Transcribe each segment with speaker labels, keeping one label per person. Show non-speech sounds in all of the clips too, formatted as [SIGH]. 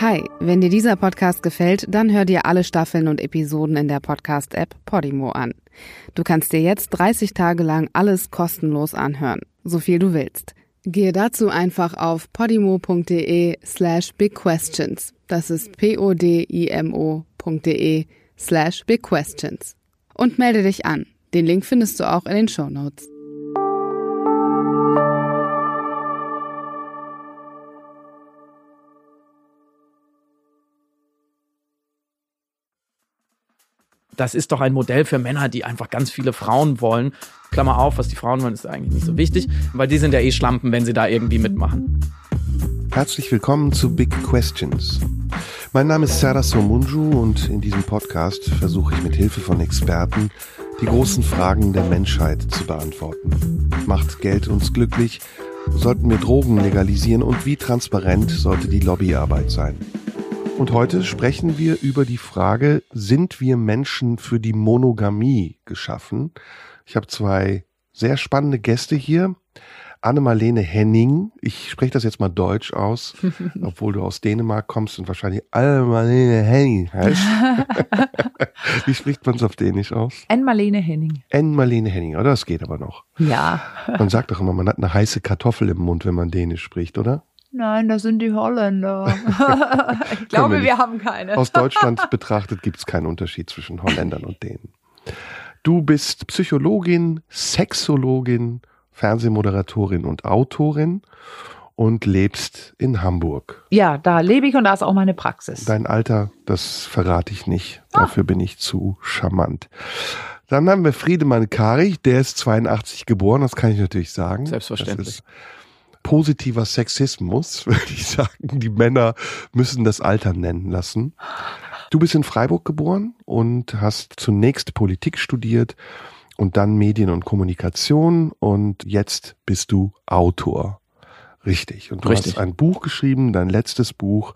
Speaker 1: Hi, wenn dir dieser Podcast gefällt, dann hör dir alle Staffeln und Episoden in der Podcast-App Podimo an. Du kannst dir jetzt 30 Tage lang alles kostenlos anhören, so viel du willst. Gehe dazu einfach auf podimo.de slash bigquestions. Das ist p-o-d-i-m-o.de slash bigquestions. Und melde dich an. Den Link findest du auch in den Show Notes.
Speaker 2: Das ist doch ein Modell für Männer, die einfach ganz viele Frauen wollen. Klammer auf, was die Frauen wollen, ist eigentlich nicht so wichtig, weil die sind ja eh Schlampen, wenn sie da irgendwie mitmachen.
Speaker 3: Herzlich willkommen zu Big Questions. Mein Name ist Sarah Somunju und in diesem Podcast versuche ich mit Hilfe von Experten die großen Fragen der Menschheit zu beantworten. Macht Geld uns glücklich? Sollten wir Drogen legalisieren und wie transparent sollte die Lobbyarbeit sein? Und heute sprechen wir über die Frage, sind wir Menschen für die Monogamie geschaffen? Ich habe zwei sehr spannende Gäste hier. Anne-Marlene Henning, ich spreche das jetzt mal deutsch aus, [LAUGHS] obwohl du aus Dänemark kommst und wahrscheinlich Anne-Marlene Henning heißt. [LAUGHS] Wie spricht man es auf Dänisch aus?
Speaker 4: Anne-Marlene Henning.
Speaker 3: Anne-Marlene Henning, oder? Das geht aber noch.
Speaker 4: Ja.
Speaker 3: Man sagt doch immer, man hat eine heiße Kartoffel im Mund, wenn man Dänisch spricht, oder?
Speaker 4: Nein, das sind die Holländer. [LAUGHS] ich glaube, wir, wir, haben keine.
Speaker 3: Aus Deutschland betrachtet gibt es keinen Unterschied zwischen Holländern und denen. Du bist Psychologin, Sexologin, Fernsehmoderatorin und Autorin und lebst in Hamburg.
Speaker 4: Ja, da lebe ich und da ist auch meine Praxis.
Speaker 3: Dein Alter, das verrate ich nicht. Ah. Dafür bin ich zu charmant. Dann haben wir Friedemann Karich, der ist 82 geboren, das kann ich natürlich sagen.
Speaker 2: Selbstverständlich
Speaker 3: positiver Sexismus, [LAUGHS] würde ich sagen. Die Männer müssen das Alter nennen lassen. Du bist in Freiburg geboren und hast zunächst Politik studiert und dann Medien und Kommunikation und jetzt bist du Autor. Richtig. Und du Richtig. hast ein Buch geschrieben, dein letztes Buch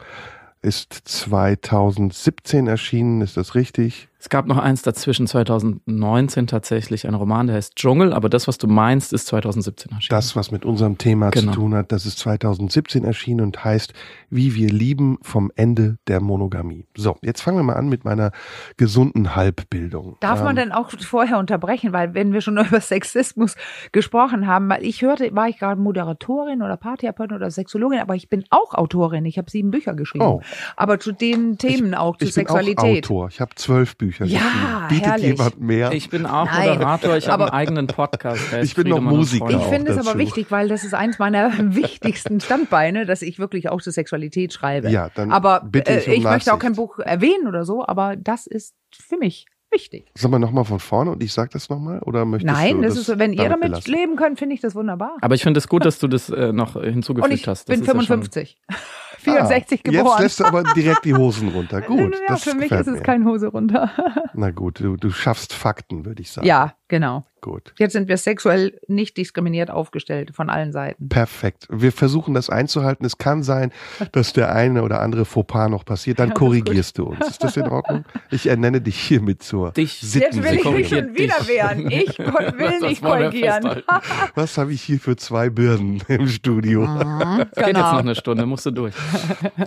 Speaker 3: ist 2017 erschienen, ist das richtig?
Speaker 2: Es gab noch eins dazwischen, 2019 tatsächlich, ein Roman, der heißt Dschungel, aber das, was du meinst, ist 2017 erschienen.
Speaker 3: Das, was mit unserem Thema genau. zu tun hat, das ist 2017 erschienen und heißt Wie wir lieben vom Ende der Monogamie. So, jetzt fangen wir mal an mit meiner gesunden Halbbildung.
Speaker 4: Darf ähm, man denn auch vorher unterbrechen, weil wenn wir schon [LAUGHS] über Sexismus gesprochen haben, weil ich hörte, war ich gerade Moderatorin oder Paartherapeutin oder Sexologin, aber ich bin auch Autorin. Ich habe sieben Bücher geschrieben. Oh. Aber zu den Themen ich, auch, zu
Speaker 3: ich
Speaker 4: Sexualität.
Speaker 3: Bin auch Autor. Ich habe zwölf Bücher. Bücher
Speaker 4: ja,
Speaker 3: Bietet
Speaker 4: herrlich.
Speaker 3: jemand mehr?
Speaker 2: Ich bin auch Nein, Moderator, ich habe einen eigenen Podcast. [LAUGHS]
Speaker 3: Ich bin noch Musiker.
Speaker 4: Ich finde es aber wichtig, weil das ist eins meiner [LAUGHS] wichtigsten Standbeine, dass ich wirklich auch zur Sexualität schreibe.
Speaker 3: Ja, dann
Speaker 4: aber
Speaker 3: bitte ich,
Speaker 4: um ich möchte auch kein Buch erwähnen oder so, aber das ist für mich wichtig.
Speaker 3: Sollen wir nochmal von vorne und ich sage das nochmal? Oder möchtest
Speaker 4: Nein,
Speaker 3: du
Speaker 4: das, das ist, wenn ihr damit belassen? leben könnt, finde ich das wunderbar.
Speaker 2: Aber ich finde es gut, dass du das äh, noch hinzugefügt
Speaker 4: und ich
Speaker 2: hast.
Speaker 4: Ich bin 55. Ja 64 ah, geboren.
Speaker 3: Jetzt lässt du aber [LAUGHS] direkt die Hosen runter. Gut.
Speaker 4: Ja, für mich ist es mir. kein Hose runter.
Speaker 3: Na gut, du, du schaffst Fakten, würde ich sagen.
Speaker 4: Ja, genau.
Speaker 3: Gut.
Speaker 4: Jetzt sind wir sexuell nicht diskriminiert aufgestellt von allen Seiten.
Speaker 3: Perfekt. Wir versuchen das einzuhalten. Es kann sein, dass der eine oder andere Fauxpas noch passiert. Dann korrigierst du uns. Ist das in Ordnung? Ich ernenne dich hiermit zur
Speaker 4: dich Jetzt will ich mich schon wieder wehren. Ich [LAUGHS] will nicht korrigieren. [LAUGHS]
Speaker 3: Was habe ich hier für zwei Birnen im Studio?
Speaker 2: Mhm, [LAUGHS] Geht jetzt genau. noch eine Stunde, musst du durch.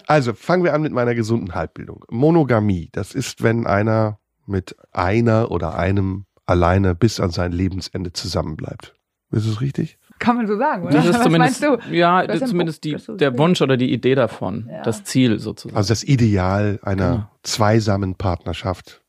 Speaker 3: Also fangen wir an mit meiner gesunden Halbbildung. Monogamie, das ist, wenn einer mit einer oder einem alleine bis an sein Lebensende zusammenbleibt. Ist es richtig?
Speaker 4: Kann man so sagen, oder?
Speaker 2: Das ist Was zumindest, meinst du? Ja, das ist zumindest die, der Wunsch oder die Idee davon, ja. das Ziel sozusagen.
Speaker 3: Also das Ideal einer genau. zweisamen Partnerschaft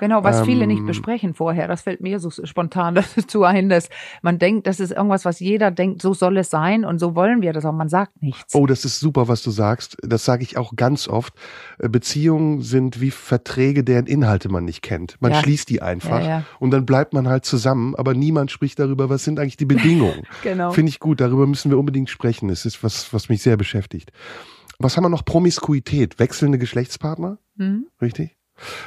Speaker 4: Genau, was ähm, viele nicht ähm, besprechen vorher. Das fällt mir so spontan [LAUGHS] dazu ein, dass man denkt, das ist irgendwas, was jeder denkt, so soll es sein und so wollen wir das, aber man sagt nichts.
Speaker 3: Oh, das ist super, was du sagst. Das sage ich auch ganz oft. Äh, Beziehungen sind wie Verträge, deren Inhalte man nicht kennt. Man ja. schließt die einfach ja, ja. und dann bleibt man halt zusammen, aber niemand spricht darüber, was sind eigentlich die Bedingungen. [LAUGHS]
Speaker 4: genau.
Speaker 3: Finde ich gut, darüber müssen wir unbedingt sprechen. Es ist was, was mich sehr beschäftigt. Was haben wir noch? Promiskuität, wechselnde Geschlechtspartner. Mhm. Richtig?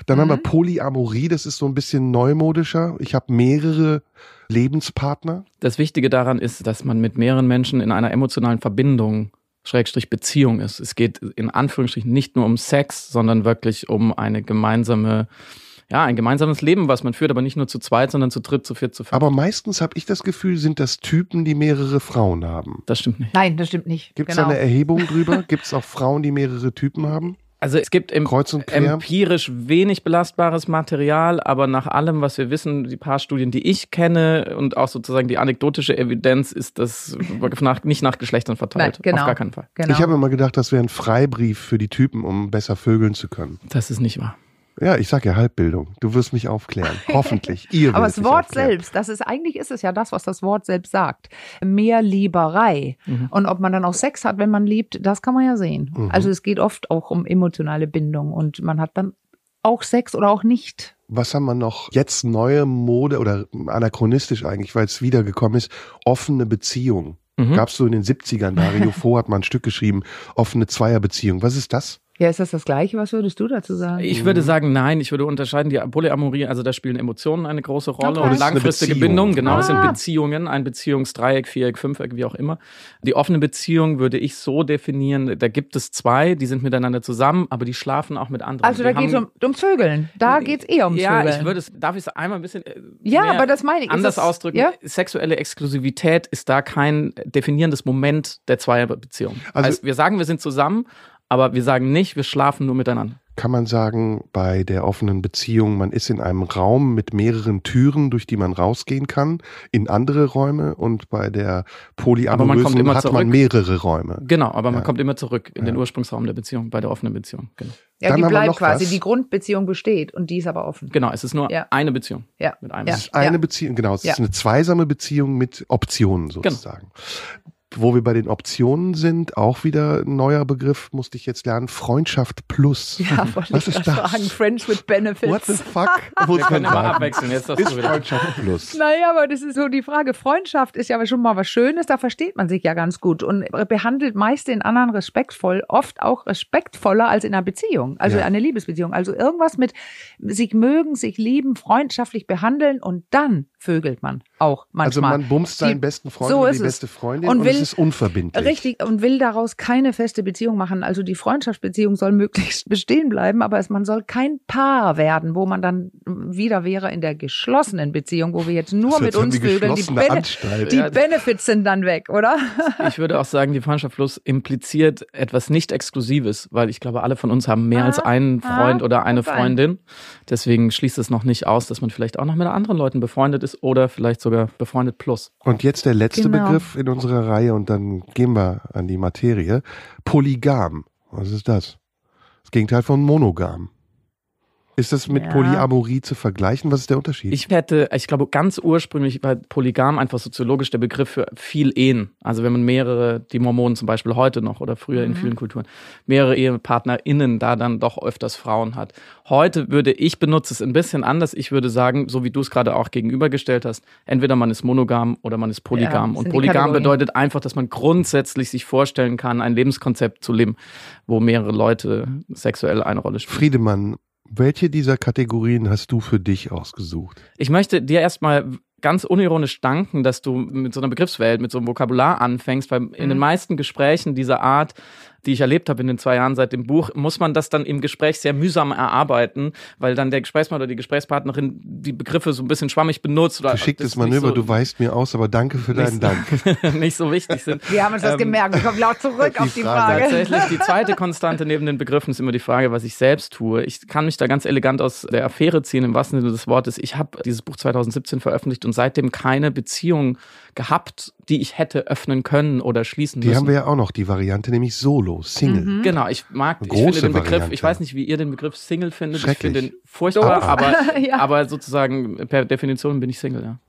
Speaker 3: Dann mhm. haben wir mhm. Polyamorie, das ist so ein bisschen neumodischer. Ich habe mehrere Lebenspartner.
Speaker 2: Das Wichtige daran ist, dass man mit mehreren Menschen in einer emotionalen Verbindung Schrägstrich Beziehung ist. Es geht in Anführungsstrichen nicht nur um Sex, sondern wirklich um eine gemeinsame ja, ein gemeinsames Leben, was man führt, aber nicht nur zu zweit, sondern zu dritt, zu viert, zu fünf.
Speaker 3: Aber meistens habe ich das Gefühl, sind das Typen, die mehrere Frauen haben.
Speaker 2: Das stimmt nicht.
Speaker 4: Nein, das stimmt nicht.
Speaker 3: Gibt es
Speaker 4: genau.
Speaker 3: da eine Erhebung drüber? [LAUGHS] Gibt es auch Frauen, die mehrere Typen haben?
Speaker 2: Also es gibt im
Speaker 3: Kreuz und quer?
Speaker 2: empirisch wenig belastbares Material, aber nach allem, was wir wissen, die paar Studien, die ich kenne und auch sozusagen die anekdotische Evidenz, ist das [LAUGHS] nach, nicht nach Geschlechtern verteilt.
Speaker 4: Nein, genau.
Speaker 2: Auf gar keinen Fall.
Speaker 4: Genau.
Speaker 3: Ich habe immer gedacht, das wäre ein Freibrief für die Typen, um besser vögeln zu können.
Speaker 2: Das ist nicht wahr.
Speaker 3: Ja, ich sag ja Halbbildung. Du wirst mich aufklären. [LAUGHS] Hoffentlich. Ihr
Speaker 4: Aber das Wort
Speaker 3: aufklären.
Speaker 4: selbst, das ist eigentlich ist es ja das, was das Wort selbst sagt. Mehr Lieberei.
Speaker 3: Mhm.
Speaker 4: Und ob man dann auch Sex hat, wenn man liebt, das kann man ja sehen.
Speaker 3: Mhm.
Speaker 4: Also es geht oft auch um emotionale Bindung und man hat dann auch Sex oder auch nicht.
Speaker 3: Was haben wir noch? Jetzt neue Mode oder anachronistisch eigentlich, weil es wiedergekommen ist, offene Beziehung.
Speaker 2: Mhm.
Speaker 3: Gab es so in den 70ern, Dario Fo hat mal ein Stück geschrieben, offene Zweierbeziehung. Was ist das?
Speaker 4: Ja, ist das das Gleiche? Was würdest du dazu sagen?
Speaker 2: Ich würde sagen, nein, ich würde unterscheiden, die Polyamorie, also da spielen Emotionen eine große Rolle
Speaker 4: Okay.
Speaker 2: und langfristige. Bindungen, genau, es sind
Speaker 4: Ah.
Speaker 2: Beziehungen, ein Beziehungsdreieck, Viereck, Fünfeck, wie auch immer. Die offene Beziehung würde ich so definieren, da gibt es zwei, die sind miteinander zusammen, aber die schlafen auch mit anderen.
Speaker 4: also da geht es um, ums Vögeln. Da geht es eher ums
Speaker 2: ja,
Speaker 4: Vögeln.
Speaker 2: ich würde es, darf ich es einmal ein bisschen äh,
Speaker 4: Ja,
Speaker 2: mehr
Speaker 4: aber das meine ich.
Speaker 2: Anders
Speaker 4: das-
Speaker 2: ausdrücken.
Speaker 4: ja?
Speaker 2: Sexuelle Exklusivität ist da kein definierendes Moment der Zweierbeziehung.
Speaker 3: Also-
Speaker 2: Also wir sagen, wir sind zusammen, aber wir sagen nicht, wir schlafen nur miteinander.
Speaker 3: Kann man sagen, bei der offenen Beziehung, man ist in einem Raum mit mehreren Türen, durch die man rausgehen kann, in andere Räume und bei der
Speaker 2: man
Speaker 3: polyamorösen
Speaker 2: immer
Speaker 3: hat man
Speaker 2: zurück.
Speaker 3: mehrere Räume.
Speaker 2: Genau, aber man
Speaker 3: Ja.
Speaker 2: kommt immer zurück in den
Speaker 3: Ja.
Speaker 2: Ursprungsraum der Beziehung, bei der offenen Beziehung. Genau,
Speaker 4: ja,
Speaker 3: Dann
Speaker 4: die bleibt quasi.
Speaker 3: was.
Speaker 4: Die Grundbeziehung besteht und die ist aber offen.
Speaker 2: genau es ist nur
Speaker 4: Ja.
Speaker 2: eine Beziehung
Speaker 4: Ja.
Speaker 2: mit einem.
Speaker 3: Es ist eine Beziehung, genau, es
Speaker 4: Ja.
Speaker 3: ist eine zweisame Beziehung mit Optionen
Speaker 2: Genau.
Speaker 3: Wo wir bei den Optionen sind, auch wieder ein neuer Begriff, musste ich jetzt lernen, Freundschaft plus.
Speaker 4: Ja, wollte
Speaker 3: Was
Speaker 4: ich
Speaker 3: ist
Speaker 4: gerade
Speaker 3: das?
Speaker 4: sagen. Friends with Benefits.
Speaker 3: What the fuck? Muss
Speaker 2: Wir können
Speaker 3: sagen.
Speaker 2: abwechseln. Jetzt hast
Speaker 3: Ist
Speaker 2: du wieder.
Speaker 3: Freundschaft plus.
Speaker 4: Naja, aber das ist so die Frage. Freundschaft ist ja schon mal was Schönes, da versteht man sich ja ganz gut und behandelt meist den anderen respektvoll, oft auch respektvoller als in einer Beziehung, also
Speaker 3: Ja.
Speaker 4: eine Liebesbeziehung. Also irgendwas mit sich mögen, sich lieben, freundschaftlich behandeln und dann vögelt man auch
Speaker 3: Also
Speaker 4: manchmal.
Speaker 3: man bumst seinen
Speaker 4: Die-
Speaker 3: besten Freund
Speaker 4: so
Speaker 3: oder die
Speaker 4: es.
Speaker 3: beste Freundin
Speaker 4: Und
Speaker 3: und,
Speaker 4: will-
Speaker 3: es ist unverbindlich.
Speaker 4: Richtig, und will daraus keine feste Beziehung machen. Also die Freundschaftsbeziehung soll möglichst [LAUGHS] bestehen bleiben, aber es, man soll kein Paar werden, wo man dann wieder wäre in der geschlossenen Beziehung, wo wir jetzt nur
Speaker 3: Das
Speaker 4: mit uns vögeln. Die, Bene die
Speaker 2: Ja.
Speaker 4: Benefits sind dann weg, oder? [LAUGHS]
Speaker 2: Ich würde auch sagen, die Freundschaft plus impliziert etwas nicht Exklusives, weil ich glaube, alle von uns haben mehr
Speaker 4: Ah,
Speaker 2: als einen
Speaker 4: ah,
Speaker 2: Freund oder eine. Freundin. Deswegen schließt es noch nicht aus, dass man vielleicht auch noch mit anderen Leuten befreundet ist oder vielleicht sogar befreundet plus.
Speaker 3: Und jetzt der letzte
Speaker 4: Genau.
Speaker 3: Begriff in unserer Reihe und dann gehen wir an die Materie. Polygam. Was ist das? Das Gegenteil von monogam. Ist das mit
Speaker 4: Ja.
Speaker 3: Polyamorie zu vergleichen? Was ist der Unterschied?
Speaker 2: Ich hätte, ich glaube, ganz ursprünglich war Polygam einfach soziologisch der Begriff für viel Ehen. Also wenn man mehrere, die Mormonen zum Beispiel heute noch oder früher in
Speaker 4: Mhm.
Speaker 2: vielen Kulturen, mehrere EhepartnerInnen da dann doch öfters Frauen hat. Heute würde ich benutze es ein bisschen anders. Ich würde sagen, so wie du es gerade auch gegenübergestellt hast, entweder man ist monogam oder man ist
Speaker 4: Ja,
Speaker 2: polygam.
Speaker 4: das
Speaker 2: Und polygam bedeutet einfach, dass man grundsätzlich sich vorstellen kann, ein Lebenskonzept zu leben, wo mehrere Leute sexuell eine Rolle spielen.
Speaker 3: Friedemann, welche dieser Kategorien hast du für dich ausgesucht?
Speaker 2: Ich möchte dir erstmal ganz unironisch danken, dass du mit so einer Begriffswelt, mit so einem Vokabular anfängst, weil in den meisten Gesprächen dieser Art, die ich erlebt habe in den zwei Jahren seit dem Buch, muss man das dann im Gespräch sehr mühsam erarbeiten, weil dann der Gesprächspartner oder die Gesprächspartnerin die Begriffe so ein bisschen schwammig benutzt oder
Speaker 3: Geschicktes Manöver,
Speaker 2: so,
Speaker 3: du weißt mir aus, aber danke für deinen Dank. [LAUGHS]
Speaker 2: nicht so wichtig sind.
Speaker 4: Wir haben uns das
Speaker 2: Ähm,
Speaker 4: gemerkt. Wir kommen laut zurück
Speaker 3: die
Speaker 4: auf die
Speaker 3: Frage.
Speaker 4: Frage.
Speaker 2: Tatsächlich, die [LAUGHS] zweite Konstante neben den Begriffen ist immer die Frage, was ich selbst tue. Ich kann mich da ganz elegant aus der Affäre ziehen, im wahrsten Sinne des Wortes. Ich habe dieses Buch 2017 veröffentlicht und seitdem keine Beziehung gehabt, die ich hätte öffnen können oder schließen
Speaker 3: Die
Speaker 2: müssen.
Speaker 3: haben wir ja auch noch, die Variante, nämlich Solo, Single.
Speaker 4: Mhm.
Speaker 2: Genau, ich mag, ich
Speaker 3: Große
Speaker 2: finde den Begriff,
Speaker 3: Variante.
Speaker 2: ich weiß nicht, wie ihr den Begriff Single findet. Ich finde den furchtbar, aber, [LAUGHS]
Speaker 4: Ja.
Speaker 2: aber sozusagen per Definition bin ich Single, ja.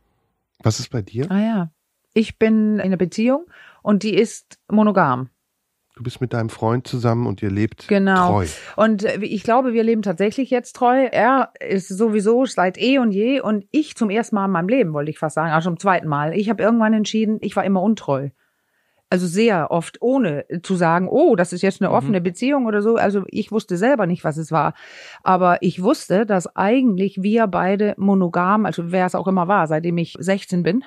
Speaker 3: Was ist bei dir?
Speaker 4: Ah ja. Ich bin in einer Beziehung und die ist monogam.
Speaker 3: Du bist mit deinem Freund zusammen und ihr lebt
Speaker 4: Genau.
Speaker 3: treu.
Speaker 4: Und äh, ich glaube, wir leben tatsächlich jetzt treu. Er ist sowieso seit eh und je und ich zum ersten Mal in meinem Leben, wollte ich fast sagen, also zum zweiten Mal. Ich habe irgendwann entschieden, ich war immer untreu. Also sehr oft, ohne zu sagen, oh, das ist jetzt eine
Speaker 2: Mhm.
Speaker 4: offene Beziehung oder so. Also ich wusste selber nicht, was es war. Aber ich wusste, dass eigentlich wir beide monogam, also wer es auch immer war, seitdem ich 16 bin,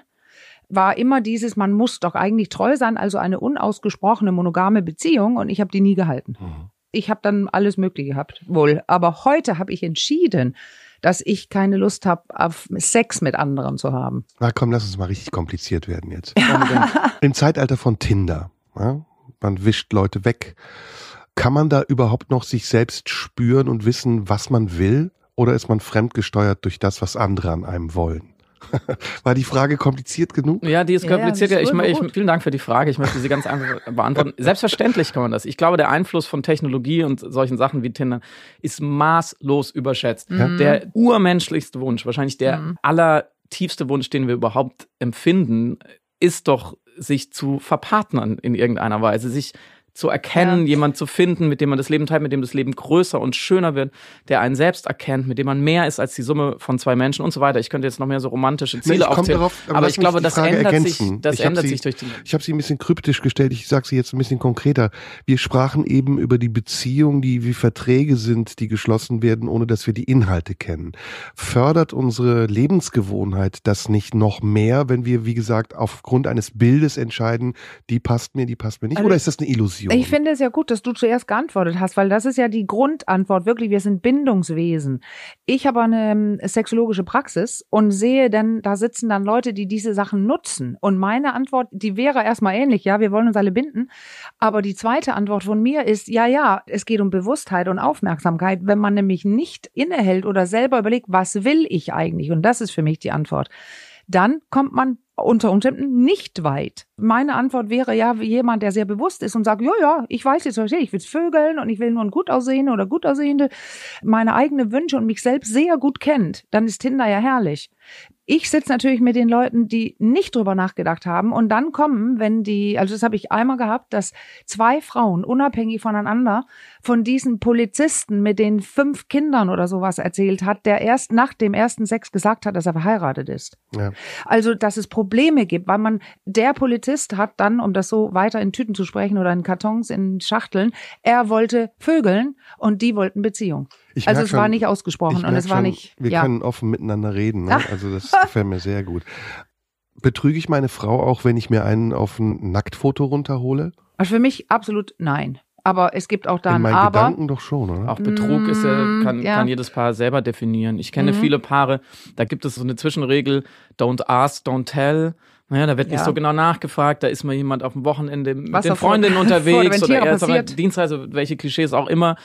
Speaker 4: war immer dieses, man muss doch eigentlich treu sein, also eine unausgesprochene monogame Beziehung und ich habe die nie gehalten.
Speaker 3: Mhm.
Speaker 4: Ich habe dann alles Mögliche gehabt, wohl. Aber heute habe ich entschieden, dass ich keine Lust habe, auf Sex mit anderen zu haben.
Speaker 3: Na komm, lass uns mal richtig kompliziert werden jetzt. [LAUGHS] Im Zeitalter von Tinder, ja, man wischt Leute weg. Kann man da überhaupt noch sich selbst spüren und wissen, was man will? Oder ist man fremdgesteuert durch das, was andere an einem wollen? [LAUGHS] War die Frage kompliziert genug?
Speaker 2: Ja, die ist kompliziert. Ja, ich, ich, vielen Dank für die Frage. Ich möchte sie ganz einfach [LAUGHS] beantworten. Selbstverständlich kann man das. Ich glaube, der Einfluss von Technologie und solchen Sachen wie Tinder ist maßlos überschätzt. Mhm. Der urmenschlichste Wunsch, wahrscheinlich der mhm. allertiefste Wunsch, den wir überhaupt empfinden, ist doch, sich zu verpartnern in irgendeiner Weise, sich zu erkennen, ja. jemand zu finden, mit dem man das Leben teilt, mit dem das Leben größer und schöner wird, der einen selbst erkennt, mit dem man mehr ist als die Summe von zwei Menschen und so weiter. Ich könnte jetzt noch mehr so romantische Ziele nee, aufzählen, darauf, aber, aber ich glaube, das ändert ergänzen. sich, das ändert
Speaker 3: sie,
Speaker 2: sich durch die.
Speaker 3: Ich habe sie ein bisschen kryptisch gestellt. Ich sage sie jetzt ein bisschen konkreter. Wir sprachen eben über die Beziehungen, die wie Verträge sind, die geschlossen werden, ohne dass wir die Inhalte kennen. Fördert unsere Lebensgewohnheit das nicht noch mehr, wenn wir, wie gesagt, aufgrund eines Bildes entscheiden, die passt mir, die passt mir nicht, also oder ist das eine Illusion?
Speaker 4: Illusion. Ich finde es ja gut, dass du zuerst geantwortet hast, weil das ist ja die Grundantwort. Wirklich, wir sind Bindungswesen. Ich habe eine ähm, sexologische Praxis und sehe dann, da sitzen dann Leute, die diese Sachen nutzen. Und meine Antwort, die wäre erstmal ähnlich. Ja, wir wollen uns alle binden. Aber die zweite Antwort von mir ist, ja, ja, es geht um Bewusstheit und Aufmerksamkeit. Wenn man nämlich nicht innehält oder selber überlegt, was will ich eigentlich? Und das ist für mich die Antwort. Dann kommt man unter Umständen nicht weit. Meine Antwort wäre ja jemand, der sehr bewusst ist und sagt, ja, ja, ich weiß jetzt, ich will vögeln und ich will nur ein gut aussehende oder gut aussehende, meine eigenen Wünsche und mich selbst sehr gut kennt, dann ist Tinder ja herrlich. Ich sitze natürlich mit den Leuten, die nicht drüber nachgedacht haben und dann kommen, wenn die, also das habe ich einmal gehabt, dass zwei Frauen unabhängig voneinander von diesen Polizisten mit den fünf Kindern oder sowas erzählt hat, der erst nach dem ersten Sex gesagt hat, dass er verheiratet ist. Ja. Also, dass es Probleme gibt, weil man, der Polizist hat dann, um das so weiter in Tüten zu sprechen oder in Kartons, in Schachteln, er wollte vögeln und die wollten Beziehung. Ich also es schon, war nicht ausgesprochen und es war schon, nicht.
Speaker 3: Wir ja. können offen miteinander reden. Ne? Also das [LAUGHS] gefällt mir sehr gut. Betrüge ich meine Frau auch, wenn ich mir einen auf ein Nacktfoto runterhole?
Speaker 4: Also für mich absolut nein. Aber es gibt auch da ein
Speaker 3: Aber. Gedanken doch schon, oder?
Speaker 2: Auch Betrug ist ja, mm, kann, ja. kann jedes Paar selber definieren. Ich kenne mhm. viele Paare, da gibt es so eine Zwischenregel, don't ask, don't tell. Naja, da wird ja. nicht so genau nachgefragt, da ist mal jemand auf dem Wochenende mit Was den [LAUGHS] Freundinnen unterwegs oder auf Dienstreise, welche Klischees auch immer.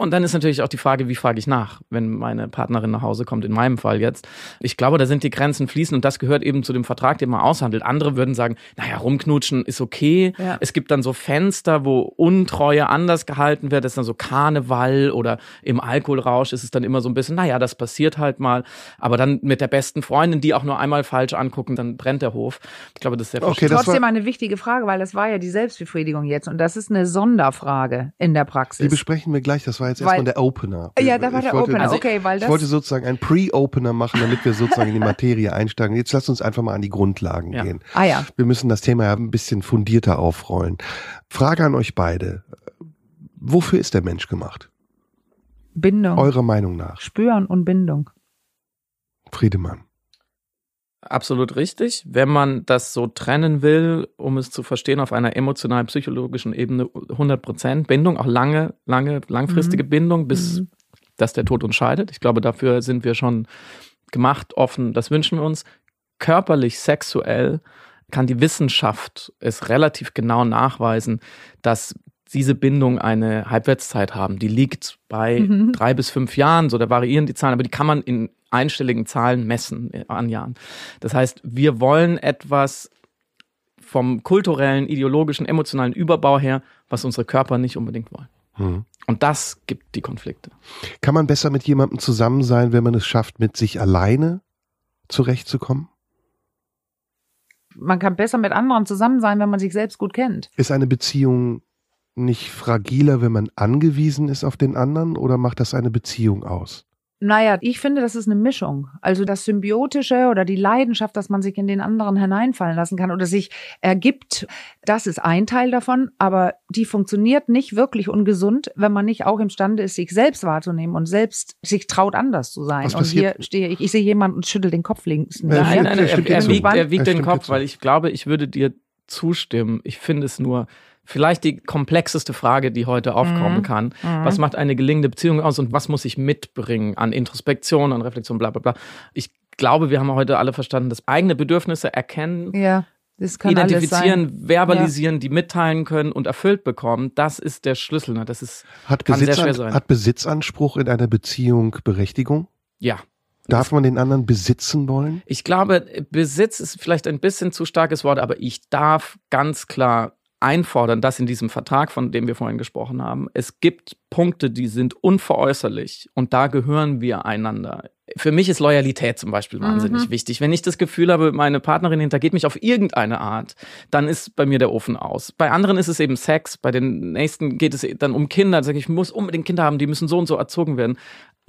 Speaker 2: Und dann ist natürlich auch die Frage, wie frage ich nach, wenn meine Partnerin nach Hause kommt, in meinem Fall jetzt. Ich glaube, da sind die Grenzen fließend und das gehört eben zu dem Vertrag, den man aushandelt. Andere würden sagen, naja, rumknutschen ist okay. Ja. Es gibt dann so Fenster, wo Untreue anders gehalten wird. Das ist dann so Karneval oder im Alkoholrausch ist es dann immer so ein bisschen, naja, das passiert halt mal. Aber dann mit der besten Freundin, die auch nur einmal falsch angucken, dann brennt der Hof. Ich glaube, das ist sehr
Speaker 4: okay, das Trotzdem eine wichtige Frage, weil das war ja die Selbstbefriedigung jetzt und das ist eine Sonderfrage in der Praxis.
Speaker 3: Die besprechen wir gleich, das war jetzt erstmal der Opener.
Speaker 4: Ja, da war ich der wollte, Opener, okay, weil
Speaker 3: das. Ich wollte sozusagen einen Pre-Opener machen, damit wir sozusagen in die Materie [LAUGHS] einsteigen. Jetzt lasst uns einfach mal an die Grundlagen
Speaker 4: ja.
Speaker 3: gehen.
Speaker 4: Ah ja.
Speaker 3: Wir müssen das Thema ja ein bisschen fundierter aufrollen. Frage an euch beide. Wofür ist der Mensch gemacht?
Speaker 4: Bindung.
Speaker 3: Eurer Meinung nach.
Speaker 4: Spüren und Bindung.
Speaker 3: Friedemann.
Speaker 2: Absolut richtig. Wenn man das so trennen will, um es zu verstehen auf einer emotional-psychologischen Ebene, 100% Bindung, auch lange, lange, langfristige mhm. Bindung, bis mhm. dass der Tod uns scheidet. Ich glaube, dafür sind wir schon gemacht, offen. Das wünschen wir uns. Körperlich, sexuell kann die Wissenschaft es relativ genau nachweisen, dass diese Bindung eine Halbwertszeit haben. Die liegt bei mhm. drei bis fünf Jahren, so da variieren die Zahlen, aber die kann man in einstelligen Zahlen messen äh, an Jahren. Das heißt, wir wollen etwas vom kulturellen, ideologischen, emotionalen Überbau her, was unsere Körper nicht unbedingt wollen. Mhm. Und das gibt die Konflikte.
Speaker 3: Kann man besser mit jemandem zusammen sein, wenn man es schafft, mit sich alleine zurechtzukommen?
Speaker 4: Man kann besser mit anderen zusammen sein, wenn man sich selbst gut kennt.
Speaker 3: Ist eine Beziehung nicht fragiler, wenn man angewiesen ist auf den anderen oder macht das eine Beziehung aus?
Speaker 4: Naja, ich finde, das ist eine Mischung. Also das Symbiotische oder die Leidenschaft, dass man sich in den anderen hineinfallen lassen kann oder sich ergibt, das ist ein Teil davon, aber die funktioniert nicht wirklich ungesund, wenn man nicht auch imstande ist, sich selbst wahrzunehmen und selbst sich traut, anders zu sein.
Speaker 3: Was
Speaker 4: und hier stehe ich, ich sehe jemanden und schüttel den Kopf links.
Speaker 2: Nein, nein, nein, er, er, wiegt, er wiegt den Kopf, weil ich glaube, ich würde dir zustimmen. Ich finde es nur vielleicht die komplexeste Frage, die heute aufkommen mhm. kann. Mhm. Was macht eine gelingende Beziehung aus und was muss ich mitbringen an Introspektion, an Reflexion, bla bla bla. Ich glaube, wir haben heute alle verstanden, dass eigene Bedürfnisse erkennen,
Speaker 4: ja.
Speaker 2: identifizieren, verbalisieren, ja. die mitteilen können und erfüllt bekommen, das ist der Schlüssel. Ne? Das ist,
Speaker 3: hat, Besitz, hat Besitzanspruch in einer Beziehung Berechtigung?
Speaker 2: Ja.
Speaker 3: Darf man den anderen besitzen wollen?
Speaker 2: Ich glaube, Besitz ist vielleicht ein bisschen zu starkes Wort, aber ich darf ganz klar einfordern, dass in diesem Vertrag, von dem wir vorhin gesprochen haben, es gibt Punkte, die sind unveräußerlich und da gehören wir einander. Für mich ist Loyalität zum Beispiel wahnsinnig mhm. wichtig. Wenn ich das Gefühl habe, meine Partnerin hintergeht mich auf irgendeine Art, dann ist bei mir der Ofen aus. Bei anderen ist es eben Sex, bei den nächsten geht es dann um Kinder. Da sage ich, ich muss unbedingt Kinder haben, die müssen so und so erzogen werden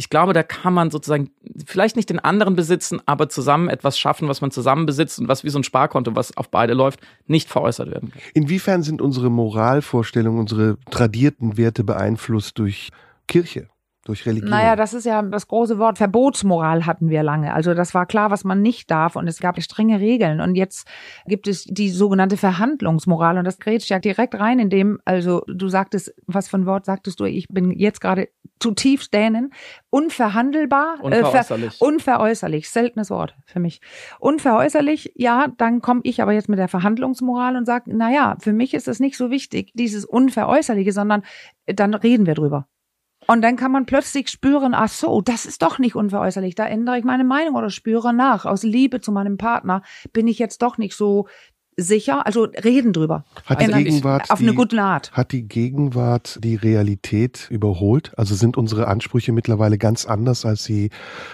Speaker 2: ich glaube, da kann man sozusagen vielleicht nicht den anderen besitzen, aber zusammen etwas schaffen, was man zusammen besitzt und was wie so ein Sparkonto, was auf beide läuft, nicht veräußert werden kann.
Speaker 3: Inwiefern sind unsere Moralvorstellungen, unsere tradierten Werte beeinflusst durch Kirche? durch Religion.
Speaker 4: Naja, das ist ja das große Wort. Verbotsmoral hatten wir lange. Also das war klar, was man nicht darf und es gab strenge Regeln. Und jetzt gibt es die sogenannte Verhandlungsmoral und das grätscht ja direkt rein, in dem, also du sagtest, was für ein Wort sagtest du? Ich bin jetzt gerade zutiefst Dänen. Unverhandelbar.
Speaker 2: Äh, unveräußerlich.
Speaker 4: Äh, unveräußerlich. Seltenes Wort für mich. Unveräußerlich, ja, dann komme ich aber jetzt mit der Verhandlungsmoral und sage, naja, für mich ist es nicht so wichtig, dieses Unveräußerliche, sondern dann reden wir drüber. Und dann kann man plötzlich spüren, ach so, das ist doch nicht unveräußerlich, da ändere ich meine Meinung oder spüre nach. Aus Liebe zu meinem Partner bin ich jetzt doch nicht so sicher, also reden drüber.
Speaker 3: Hat die Gegenwart
Speaker 4: auf eine gute Art.
Speaker 3: Hat die Gegenwart die Realität überholt? Also sind unsere Ansprüche mittlerweile ganz anders, als sie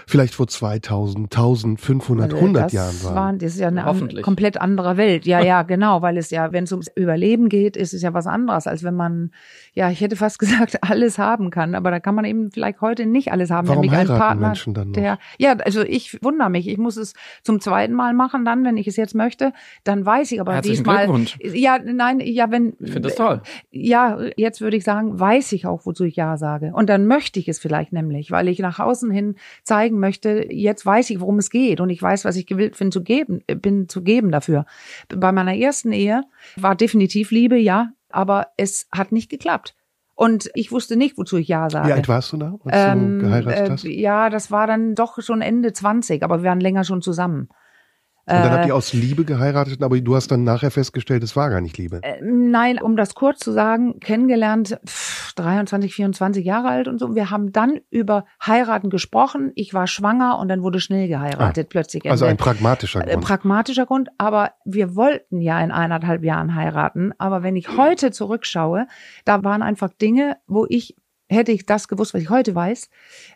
Speaker 3: vielleicht vor 2000, 1500, also 100 Jahren waren? waren?
Speaker 4: Das ist ja eine komplett andere Welt. Ja, ja, [LAUGHS] genau, weil es ja, wenn es ums Überleben geht, ist es ja was anderes, als wenn man, ja, ich hätte fast [LAUGHS] gesagt, alles haben kann. Aber da kann man eben vielleicht heute nicht alles haben.
Speaker 3: Warum nämlich einen Partner, Menschen dann noch?
Speaker 4: der, ja, also ich wundere mich. Ich muss es zum zweiten Mal machen dann, wenn ich es jetzt möchte. Dann weiß ich, ich aber
Speaker 2: Herzlichen
Speaker 4: diesmal.
Speaker 2: Glückwunsch.
Speaker 4: Ja, nein, ja, wenn.
Speaker 2: Ich finde das toll.
Speaker 4: Ja, jetzt würde ich sagen, weiß ich auch, wozu ich Ja sage. Und dann möchte ich es vielleicht nämlich, weil ich nach außen hin zeigen möchte, jetzt weiß ich, worum es geht und ich weiß, was ich gewillt bin zu geben, bin zu geben dafür. Bei meiner ersten Ehe war definitiv Liebe, ja, aber es hat nicht geklappt. Und ich wusste nicht, wozu ich Ja sage.
Speaker 3: Wie alt warst du da, als
Speaker 4: ähm,
Speaker 3: du geheiratet hast?
Speaker 4: ja, das war dann doch schon Ende 20, aber wir waren länger schon zusammen.
Speaker 3: Und dann habt ihr äh, aus Liebe geheiratet, aber du hast dann nachher festgestellt, es war gar nicht Liebe.
Speaker 4: Äh, nein, um das kurz zu sagen, kennengelernt, pff, 23, 24 Jahre alt und so. Wir haben dann über Heiraten gesprochen. Ich war schwanger und dann wurde schnell geheiratet ah, plötzlich.
Speaker 3: Also ein pragmatischer Grund. Äh,
Speaker 4: pragmatischer Grund, aber wir wollten ja in eineinhalb Jahren heiraten. Aber wenn ich heute zurückschaue, da waren einfach Dinge, wo ich hätte ich das gewusst, was ich heute weiß,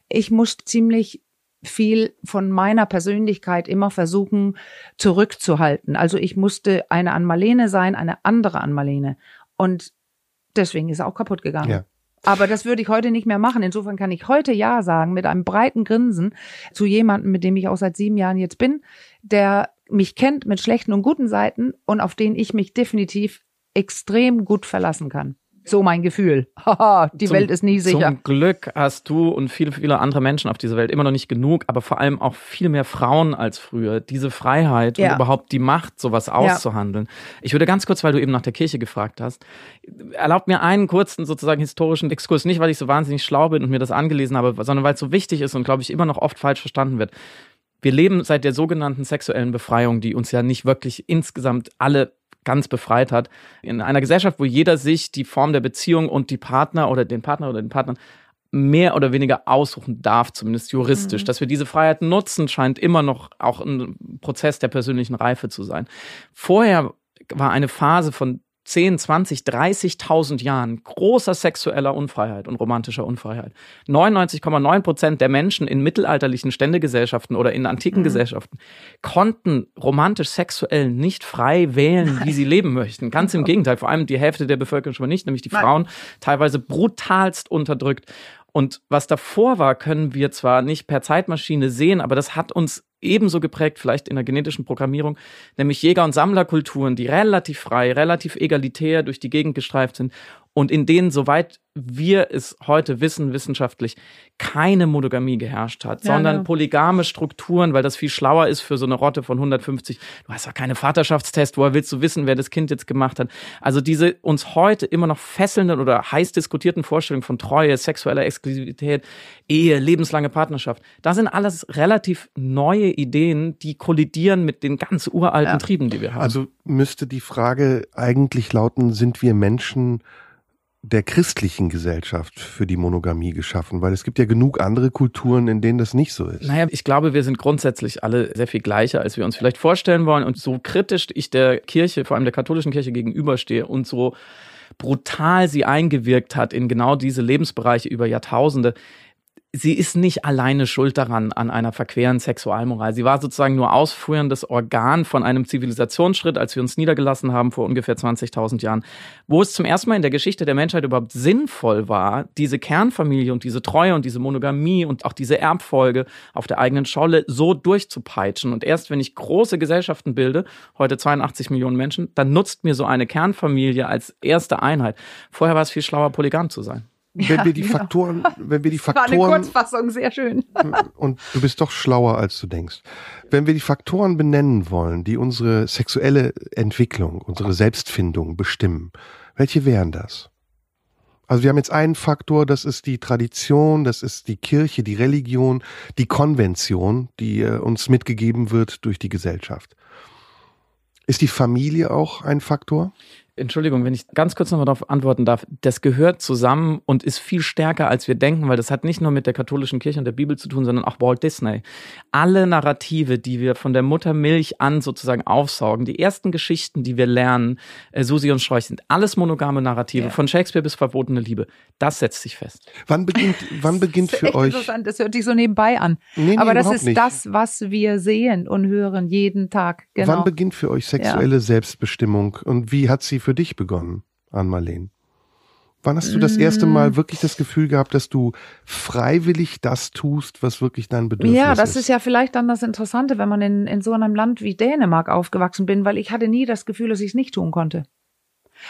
Speaker 4: ich musste ziemlich viel von meiner Persönlichkeit immer versuchen zurückzuhalten. Also ich musste eine an Marlene sein, eine andere an Marlene. Und deswegen ist er auch kaputt gegangen. Ja. Aber das würde ich heute nicht mehr machen. Insofern kann ich heute Ja sagen mit einem breiten Grinsen zu jemandem, mit dem ich auch seit sieben Jahren jetzt bin, der mich kennt mit schlechten und guten Seiten und auf den ich mich definitiv extrem gut verlassen kann. So mein Gefühl. Haha, die zum, Welt ist nie sicher.
Speaker 2: Zum Glück hast du und viele, viele andere Menschen auf dieser Welt immer noch nicht genug, aber vor allem auch viel mehr Frauen als früher. Diese Freiheit ja. und überhaupt die Macht, sowas auszuhandeln. Ja. Ich würde ganz kurz, weil du eben nach der Kirche gefragt hast, erlaubt mir einen kurzen sozusagen historischen Exkurs. Nicht, weil ich so wahnsinnig schlau bin und mir das angelesen habe, sondern weil es so wichtig ist und glaube ich immer noch oft falsch verstanden wird. Wir leben seit der sogenannten sexuellen Befreiung, die uns ja nicht wirklich insgesamt alle ganz befreit hat. In einer Gesellschaft, wo jeder sich die Form der Beziehung und die Partner oder den Partner oder den Partnern mehr oder weniger aussuchen darf, zumindest juristisch. Mhm. Dass wir diese Freiheit nutzen, scheint immer noch auch ein Prozess der persönlichen Reife zu sein. Vorher war eine Phase von 10, 20, 30.000 Jahren großer sexueller Unfreiheit und romantischer Unfreiheit. 99,9 Prozent der Menschen in mittelalterlichen Ständegesellschaften oder in antiken mhm. Gesellschaften konnten romantisch sexuell nicht frei wählen, wie sie leben möchten. Ganz im Gegenteil, vor allem die Hälfte der Bevölkerung schon mal nicht, nämlich die Frauen, teilweise brutalst unterdrückt. Und was davor war, können wir zwar nicht per Zeitmaschine sehen, aber das hat uns ebenso geprägt, vielleicht in der genetischen Programmierung, nämlich Jäger- und Sammlerkulturen, die relativ frei, relativ egalitär durch die Gegend gestreift sind und in denen, soweit wir es heute wissen, wissenschaftlich, keine Monogamie geherrscht hat, ja, sondern ja. polygame Strukturen, weil das viel schlauer ist für so eine Rotte von 150. Du hast ja keine Vaterschaftstest, woher willst du wissen, wer das Kind jetzt gemacht hat? Also diese uns heute immer noch fesselnden oder heiß diskutierten Vorstellungen von Treue, sexueller Exklusivität, Ehe, lebenslange Partnerschaft, da sind alles relativ neue Ideen, die kollidieren mit den ganz uralten ja. Trieben, die wir haben.
Speaker 3: Also müsste die Frage eigentlich lauten, sind wir Menschen der christlichen Gesellschaft für die Monogamie geschaffen? Weil es gibt ja genug andere Kulturen, in denen das nicht so ist.
Speaker 2: Naja, ich glaube, wir sind grundsätzlich alle sehr viel gleicher, als wir uns vielleicht vorstellen wollen. Und so kritisch ich der Kirche, vor allem der katholischen Kirche gegenüberstehe und so brutal sie eingewirkt hat in genau diese Lebensbereiche über Jahrtausende, sie ist nicht alleine schuld daran, an einer verqueren Sexualmoral. Sie war sozusagen nur ausführendes Organ von einem Zivilisationsschritt, als wir uns niedergelassen haben vor ungefähr 20.000 Jahren, wo es zum ersten Mal in der Geschichte der Menschheit überhaupt sinnvoll war, diese Kernfamilie und diese Treue und diese Monogamie und auch diese Erbfolge auf der eigenen Scholle so durchzupeitschen. Und erst wenn ich große Gesellschaften bilde, heute 82 Millionen Menschen, dann nutzt mir so eine Kernfamilie als erste Einheit. Vorher war es viel schlauer, polygam zu sein
Speaker 3: wenn ja, wir die genau. Faktoren, wenn wir die Faktoren.
Speaker 4: War eine Kurzfassung, sehr schön. [LAUGHS]
Speaker 3: und du bist doch schlauer, als du denkst. Wenn wir die Faktoren benennen wollen, die unsere sexuelle Entwicklung, unsere Selbstfindung bestimmen, welche wären das? Also wir haben jetzt einen Faktor, das ist die Tradition, das ist die Kirche, die Religion, die Konvention, die äh, uns mitgegeben wird durch die Gesellschaft. Ist die Familie auch ein Faktor?
Speaker 2: Entschuldigung, wenn ich ganz kurz nochmal darauf antworten darf, das gehört zusammen und ist viel stärker, als wir denken, weil das hat nicht nur mit der katholischen Kirche und der Bibel zu tun, sondern auch Walt Disney. Alle Narrative, die wir von der Muttermilch an sozusagen aufsaugen, die ersten Geschichten, die wir lernen, äh, Susi und Scheuch, sind alles monogame Narrative, ja. von Shakespeare bis verbotene Liebe. Das setzt sich fest.
Speaker 3: Wann beginnt, wann beginnt für euch? Interessant,
Speaker 4: das hört sich so nebenbei an. Nee, nee, Aber das ist nicht. das, was wir sehen und hören jeden Tag.
Speaker 3: Genau. Wann beginnt für euch sexuelle ja. Selbstbestimmung und wie hat sie für dich begonnen, Ann-Marleen? Wann hast du das erste Mal mm. wirklich das Gefühl gehabt, dass du freiwillig das tust, was wirklich dein Bedürfnis ist?
Speaker 4: Ja, das ist. ist ja vielleicht dann das Interessante, wenn man in, in so einem Land wie Dänemark aufgewachsen bin, weil ich hatte nie das Gefühl, dass ich es nicht tun konnte.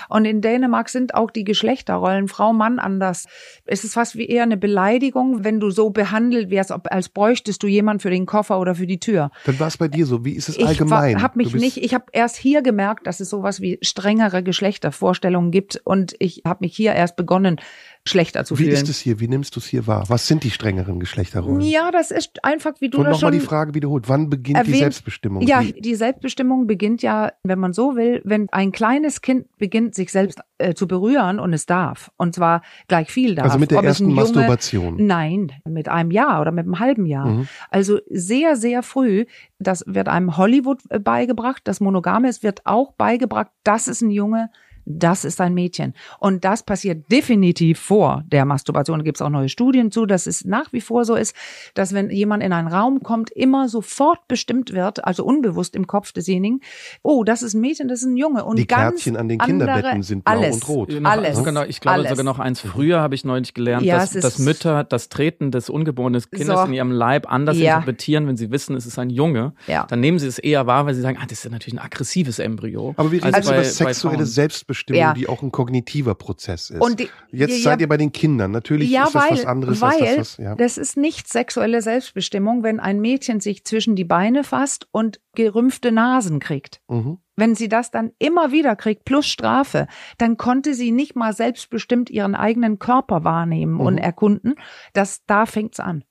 Speaker 4: Und in Dänemark sind auch die Geschlechterrollen Frau, Mann anders. Es ist fast wie eher eine Beleidigung, wenn du so behandelt wirst, als bräuchtest du jemand für den Koffer oder für die Tür.
Speaker 3: Dann war es bei dir so. Wie ist es ich allgemein?
Speaker 4: Ich habe mich nicht, ich habe erst hier gemerkt, dass es sowas wie strengere Geschlechtervorstellungen gibt und ich habe mich hier erst begonnen, schlechter zu
Speaker 3: Wie
Speaker 4: fühlen.
Speaker 3: Wie ist es hier? Wie nimmst du es hier wahr? Was sind die strengeren Geschlechterrollen?
Speaker 4: Ja, das ist einfach, wie du
Speaker 3: Und
Speaker 4: das
Speaker 3: schon... Und nochmal die Frage wiederholt. Wann beginnt erwähnt, die Selbstbestimmung?
Speaker 4: Ja, die Selbstbestimmung beginnt ja, wenn man so will, wenn ein kleines Kind beginnt, sich selbst äh, zu berühren und es darf. Und zwar gleich viel darf.
Speaker 3: Also mit der Ob ersten Junge, Masturbation?
Speaker 4: Nein, mit einem Jahr oder mit einem halben Jahr. Mhm. Also sehr, sehr früh. Das wird einem Hollywood äh, beigebracht. Das Monogame ist, wird auch beigebracht. Das ist ein Junge das ist ein Mädchen. Und das passiert definitiv vor der Masturbation. Da gibt es auch neue Studien zu, dass es nach wie vor so ist, dass wenn jemand in einen Raum kommt, immer sofort bestimmt wird, also unbewusst im Kopf desjenigen, oh, das ist ein Mädchen, das ist ein Junge. Und
Speaker 3: Die
Speaker 4: ganz
Speaker 3: Kärtchen an den Kinderbetten sind blau
Speaker 4: alles,
Speaker 3: und rot.
Speaker 2: alles. Sogar noch, ich glaube alles. sogar noch eins früher habe ich neulich gelernt, ja, dass, dass Mütter das Treten des ungeborenen Kindes so. in ihrem Leib anders ja. interpretieren, wenn sie wissen, es ist ein Junge. Ja. Dann nehmen sie es eher wahr, weil sie sagen, ah, das ist natürlich ein aggressives Embryo.
Speaker 3: Aber wie reden also, über sexuelle Selbstbestimmung? Selbstbestimmung, ja. die auch ein kognitiver Prozess ist. Und die, Jetzt ja, seid ihr bei den Kindern. Natürlich ja, ist das weil, was anderes
Speaker 4: weil
Speaker 3: als
Speaker 4: das, was, ja. das ist nicht sexuelle Selbstbestimmung, wenn ein Mädchen sich zwischen die Beine fasst und gerümpfte Nasen kriegt. Mhm. Wenn sie das dann immer wieder kriegt, plus Strafe, dann konnte sie nicht mal selbstbestimmt ihren eigenen Körper wahrnehmen mhm. und erkunden. Das, da fängt's an.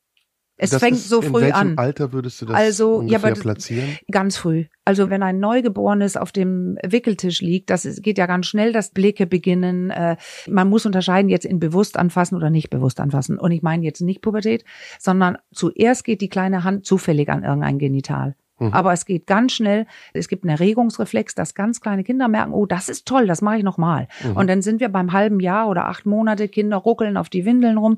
Speaker 4: Es das fängt ist, so früh an. In welchem
Speaker 3: Alter würdest du das also, ja, platzieren?
Speaker 4: Ganz früh. Also wenn ein Neugeborenes auf dem Wickeltisch liegt, das geht ja ganz schnell, dass Blicke beginnen. Äh, man muss unterscheiden jetzt in bewusst anfassen oder nicht bewusst anfassen. Und ich meine jetzt nicht Pubertät, sondern zuerst geht die kleine Hand zufällig an irgendein Genital. Mhm. Aber es geht ganz schnell. Es gibt einen Erregungsreflex, dass ganz kleine Kinder merken, oh, das ist toll, das mache ich nochmal. Mhm. Und dann sind wir beim halben Jahr oder acht Monate, Kinder ruckeln auf die Windeln rum.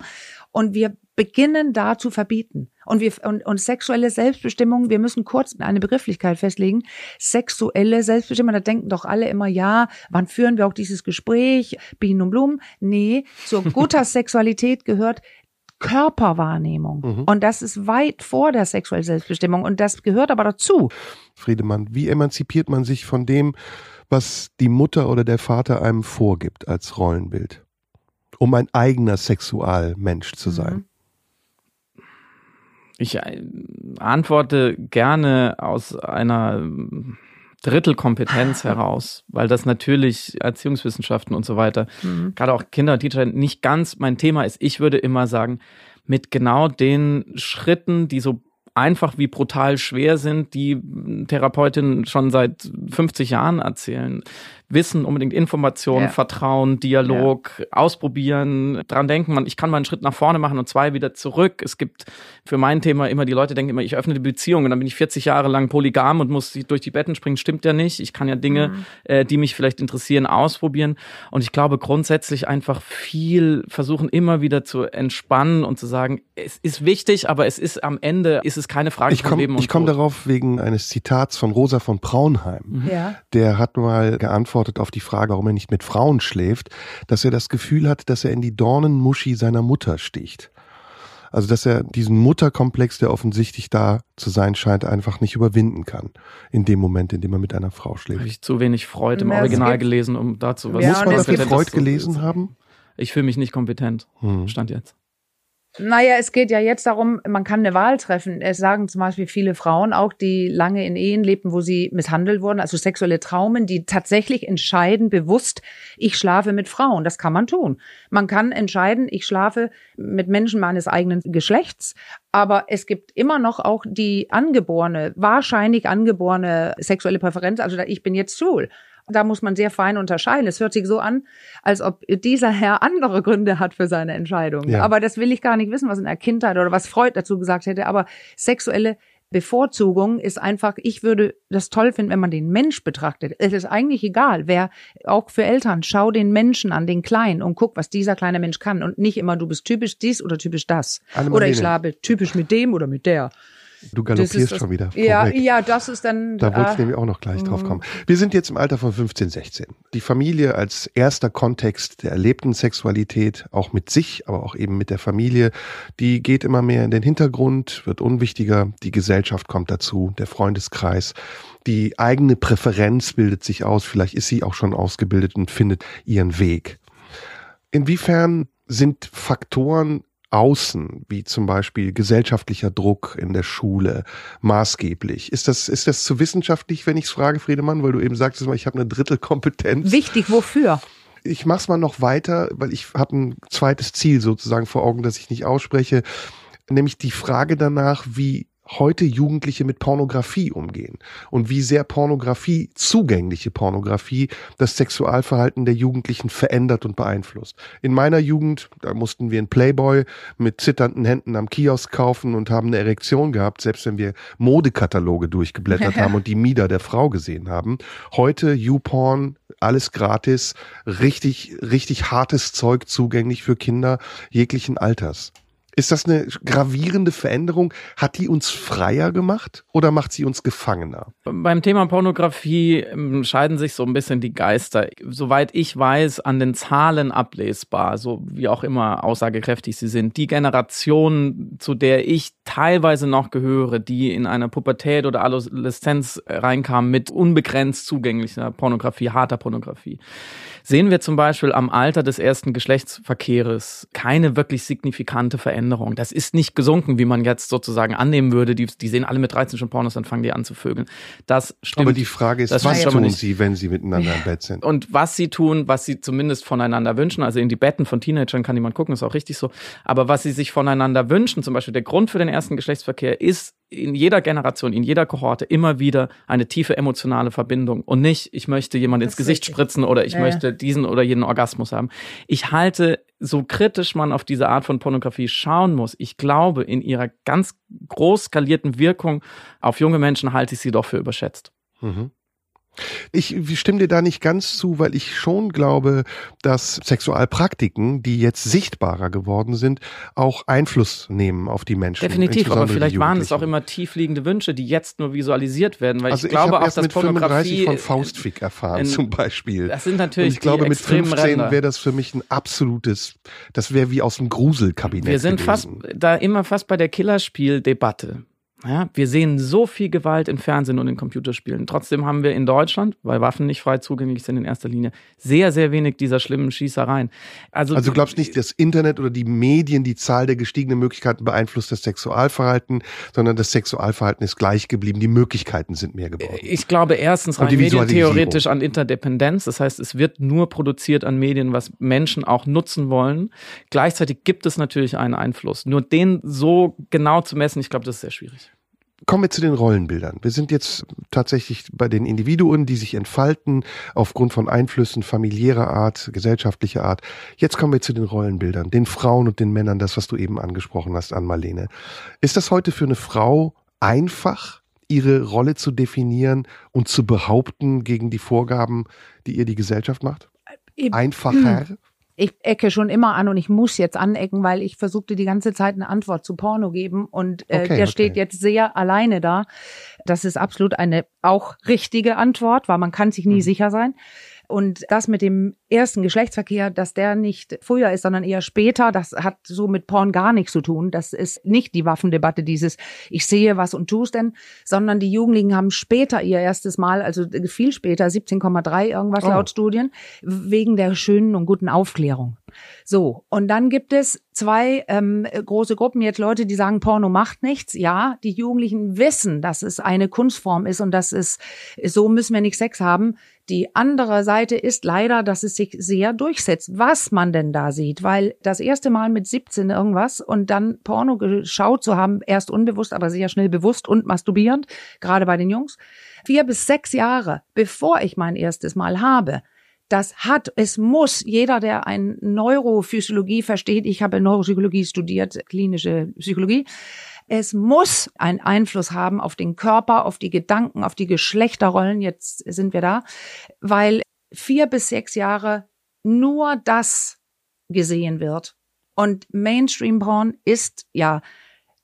Speaker 4: Und wir beginnen da zu verbieten. Und wir und, und sexuelle Selbstbestimmung, wir müssen kurz eine Begrifflichkeit festlegen. Sexuelle Selbstbestimmung, da denken doch alle immer, ja, wann führen wir auch dieses Gespräch? Bienen und Blumen? Nee, zur [LAUGHS] guter Sexualität gehört Körperwahrnehmung. Mhm. Und das ist weit vor der sexuellen Selbstbestimmung und das gehört aber dazu.
Speaker 3: Friedemann, wie emanzipiert man sich von dem, was die Mutter oder der Vater einem vorgibt als Rollenbild, um ein eigener Sexualmensch zu sein? Mhm.
Speaker 2: Ich äh, antworte gerne aus einer Drittelkompetenz [LAUGHS] heraus, weil das natürlich Erziehungswissenschaften und so weiter, mhm. gerade auch Kinder und Teacher nicht ganz mein Thema ist. Ich würde immer sagen, mit genau den Schritten, die so einfach wie brutal schwer sind, die Therapeutinnen schon seit 50 Jahren erzählen. Wissen, unbedingt Informationen, ja. Vertrauen, Dialog, ja. ausprobieren, dran denken, man, ich kann mal einen Schritt nach vorne machen und zwei wieder zurück. Es gibt für mein Thema immer, die Leute denken immer, ich öffne die Beziehung und dann bin ich 40 Jahre lang polygam und muss durch die Betten springen. Stimmt ja nicht. Ich kann ja Dinge, mhm. äh, die mich vielleicht interessieren, ausprobieren. Und ich glaube grundsätzlich einfach viel versuchen, immer wieder zu entspannen und zu sagen, es ist wichtig, aber es ist am Ende, ist es keine Frage
Speaker 3: ich komm, Leben und Ich komme darauf wegen eines Zitats von Rosa von Braunheim. Mhm. Ja. Der hat mal geantwortet, antwortet auf die Frage, warum er nicht mit Frauen schläft, dass er das Gefühl hat, dass er in die Dornenmuschi seiner Mutter sticht. Also dass er diesen Mutterkomplex, der offensichtlich da zu sein scheint, einfach nicht überwinden kann. In dem Moment, in dem er mit einer Frau schläft.
Speaker 2: Habe ich zu wenig Freud im ja, Original gelesen, um dazu was
Speaker 3: ja, Muss man dafür Freud gelesen haben?
Speaker 2: Ich fühle mich nicht kompetent. Hm. Stand jetzt.
Speaker 4: Naja, es geht ja jetzt darum, man kann eine Wahl treffen. Es sagen zum Beispiel viele Frauen auch, die lange in Ehen lebten, wo sie misshandelt wurden, also sexuelle Traumen, die tatsächlich entscheiden bewusst, ich schlafe mit Frauen. Das kann man tun. Man kann entscheiden, ich schlafe mit Menschen meines eigenen Geschlechts. Aber es gibt immer noch auch die angeborene, wahrscheinlich angeborene sexuelle Präferenz. Also ich bin jetzt schwul. Da muss man sehr fein unterscheiden. Es hört sich so an, als ob dieser Herr andere Gründe hat für seine Entscheidung. Ja. Aber das will ich gar nicht wissen, was in der Kindheit oder was Freud dazu gesagt hätte. Aber sexuelle Bevorzugung ist einfach, ich würde das toll finden, wenn man den Mensch betrachtet. Es ist eigentlich egal, wer, auch für Eltern, schau den Menschen an, den Kleinen und guck, was dieser kleine Mensch kann und nicht immer, du bist typisch dies oder typisch das. Oder ich schlafe typisch mit dem oder mit der.
Speaker 3: Du galoppierst das, schon wieder.
Speaker 4: Ja, ja, das ist dann.
Speaker 3: Da wollte ich äh, nämlich auch noch gleich drauf mhm. kommen. Wir sind jetzt im Alter von 15, 16. Die Familie als erster Kontext der erlebten Sexualität, auch mit sich, aber auch eben mit der Familie, die geht immer mehr in den Hintergrund, wird unwichtiger. Die Gesellschaft kommt dazu, der Freundeskreis. Die eigene Präferenz bildet sich aus. Vielleicht ist sie auch schon ausgebildet und findet ihren Weg. Inwiefern sind Faktoren außen, wie zum Beispiel gesellschaftlicher Druck in der Schule, maßgeblich. Ist das, ist das zu wissenschaftlich, wenn ich es frage, Friedemann, weil du eben sagtest, ich habe eine Drittelkompetenz.
Speaker 4: Wichtig, wofür?
Speaker 3: Ich mach's mal noch weiter, weil ich habe ein zweites Ziel sozusagen vor Augen, das ich nicht ausspreche, nämlich die Frage danach, wie heute Jugendliche mit Pornografie umgehen und wie sehr Pornografie, zugängliche Pornografie, das Sexualverhalten der Jugendlichen verändert und beeinflusst. In meiner Jugend, da mussten wir einen Playboy mit zitternden Händen am Kiosk kaufen und haben eine Erektion gehabt, selbst wenn wir Modekataloge durchgeblättert haben und die Mieder der Frau gesehen haben. Heute YouPorn, alles gratis, richtig, richtig hartes Zeug zugänglich für Kinder jeglichen Alters. Ist das eine gravierende Veränderung? Hat die uns freier gemacht oder macht sie uns gefangener?
Speaker 2: Beim Thema Pornografie ähm, scheiden sich so ein bisschen die Geister. Soweit ich weiß, an den Zahlen ablesbar, so wie auch immer aussagekräftig sie sind. Die Generation, zu der ich teilweise noch gehöre, die in einer Pubertät oder Adoleszenz reinkam mit unbegrenzt zugänglicher Pornografie, harter Pornografie sehen wir zum Beispiel am Alter des ersten Geschlechtsverkehres keine wirklich signifikante Veränderung. Das ist nicht gesunken, wie man jetzt sozusagen annehmen würde. Die, die sehen alle mit 13 schon Pornos, dann fangen die an zu vögeln. Das stimmt.
Speaker 3: Aber die Frage ist, was tun sie, wenn sie miteinander im Bett sind? [LAUGHS]
Speaker 2: Und was sie tun, was sie zumindest voneinander wünschen, also in die Betten von Teenagern kann niemand gucken, ist auch richtig so. Aber was sie sich voneinander wünschen, zum Beispiel der Grund für den ersten Geschlechtsverkehr ist in jeder Generation, in jeder Kohorte immer wieder eine tiefe emotionale Verbindung und nicht, ich möchte jemand ins Gesicht richtig. spritzen oder ich ja, möchte diesen oder jeden Orgasmus haben. Ich halte, so kritisch man auf diese Art von Pornografie schauen muss, ich glaube, in ihrer ganz groß skalierten Wirkung auf junge Menschen halte ich sie doch für überschätzt. Mhm.
Speaker 3: Ich stimme dir da nicht ganz zu, weil ich schon glaube, dass Sexualpraktiken, die jetzt sichtbarer geworden sind, auch Einfluss nehmen auf die Menschen.
Speaker 2: Definitiv, aber vielleicht waren es auch immer tiefliegende Wünsche, die jetzt nur visualisiert werden, weil also ich glaube auch, dass Pornografie
Speaker 3: von Faustfick erfahren in, zum Beispiel.
Speaker 2: Das sind natürlich Und
Speaker 3: ich glaube, mit 15 wäre das für mich ein absolutes, das wäre wie aus dem Gruselkabinett.
Speaker 2: Wir sind gewesen. fast da immer fast bei der Killerspieldebatte. Ja, wir sehen so viel Gewalt in Fernsehen und in Computerspielen. Trotzdem haben wir in Deutschland, weil Waffen nicht frei zugänglich sind in erster Linie, sehr, sehr wenig dieser schlimmen Schießereien.
Speaker 3: Also, also du glaubst nicht, das Internet oder die Medien die Zahl der gestiegenen Möglichkeiten beeinflusst das Sexualverhalten, sondern das Sexualverhalten ist gleich geblieben. Die Möglichkeiten sind mehr geworden.
Speaker 2: Ich glaube erstens rein medientheoretisch an Interdependenz. Das heißt, es wird nur produziert an Medien, was Menschen auch nutzen wollen. Gleichzeitig gibt es natürlich einen Einfluss. Nur den so genau zu messen, ich glaube, das ist sehr schwierig.
Speaker 3: Kommen wir zu den Rollenbildern. Wir sind jetzt tatsächlich bei den Individuen, die sich entfalten aufgrund von Einflüssen familiärer Art, gesellschaftlicher Art. Jetzt kommen wir zu den Rollenbildern, den Frauen und den Männern, das, was du eben angesprochen hast, an Marlene. Ist das heute für eine Frau einfach, ihre Rolle zu definieren und zu behaupten gegen die Vorgaben, die ihr die Gesellschaft macht? Einfacher? [CLEARS THROAT]
Speaker 4: ich ecke schon immer an und ich muss jetzt anecken, weil ich versuchte die ganze Zeit eine Antwort zu Porno geben und äh, okay, der okay. steht jetzt sehr alleine da. Das ist absolut eine auch richtige Antwort, weil man kann sich nie mhm. sicher sein. Und das mit dem ersten Geschlechtsverkehr, dass der nicht früher ist, sondern eher später, das hat so mit Porn gar nichts zu tun. Das ist nicht die Waffendebatte, dieses ich sehe was und tue es denn, sondern die Jugendlichen haben später ihr erstes Mal, also viel später, 17,3 irgendwas oh. laut Studien, wegen der schönen und guten Aufklärung. So, und dann gibt es zwei ähm, große Gruppen, jetzt Leute, die sagen, Porno macht nichts. Ja, die Jugendlichen wissen, dass es eine Kunstform ist und dass es, so müssen wir nicht Sex haben. Die andere Seite ist leider, dass es sich sehr durchsetzt, was man denn da sieht, weil das erste Mal mit 17 irgendwas und dann Porno geschaut zu haben, erst unbewusst, aber sehr schnell bewusst und masturbierend, gerade bei den Jungs, vier bis sechs Jahre, bevor ich mein erstes Mal habe, das hat, es muss jeder, der ein Neurophysiologie versteht, ich habe Neuropsychologie studiert, klinische Psychologie, es muss einen Einfluss haben auf den Körper, auf die Gedanken, auf die Geschlechterrollen, jetzt sind wir da, weil vier bis sechs Jahre nur das gesehen wird. Und Mainstream-Porn ist ja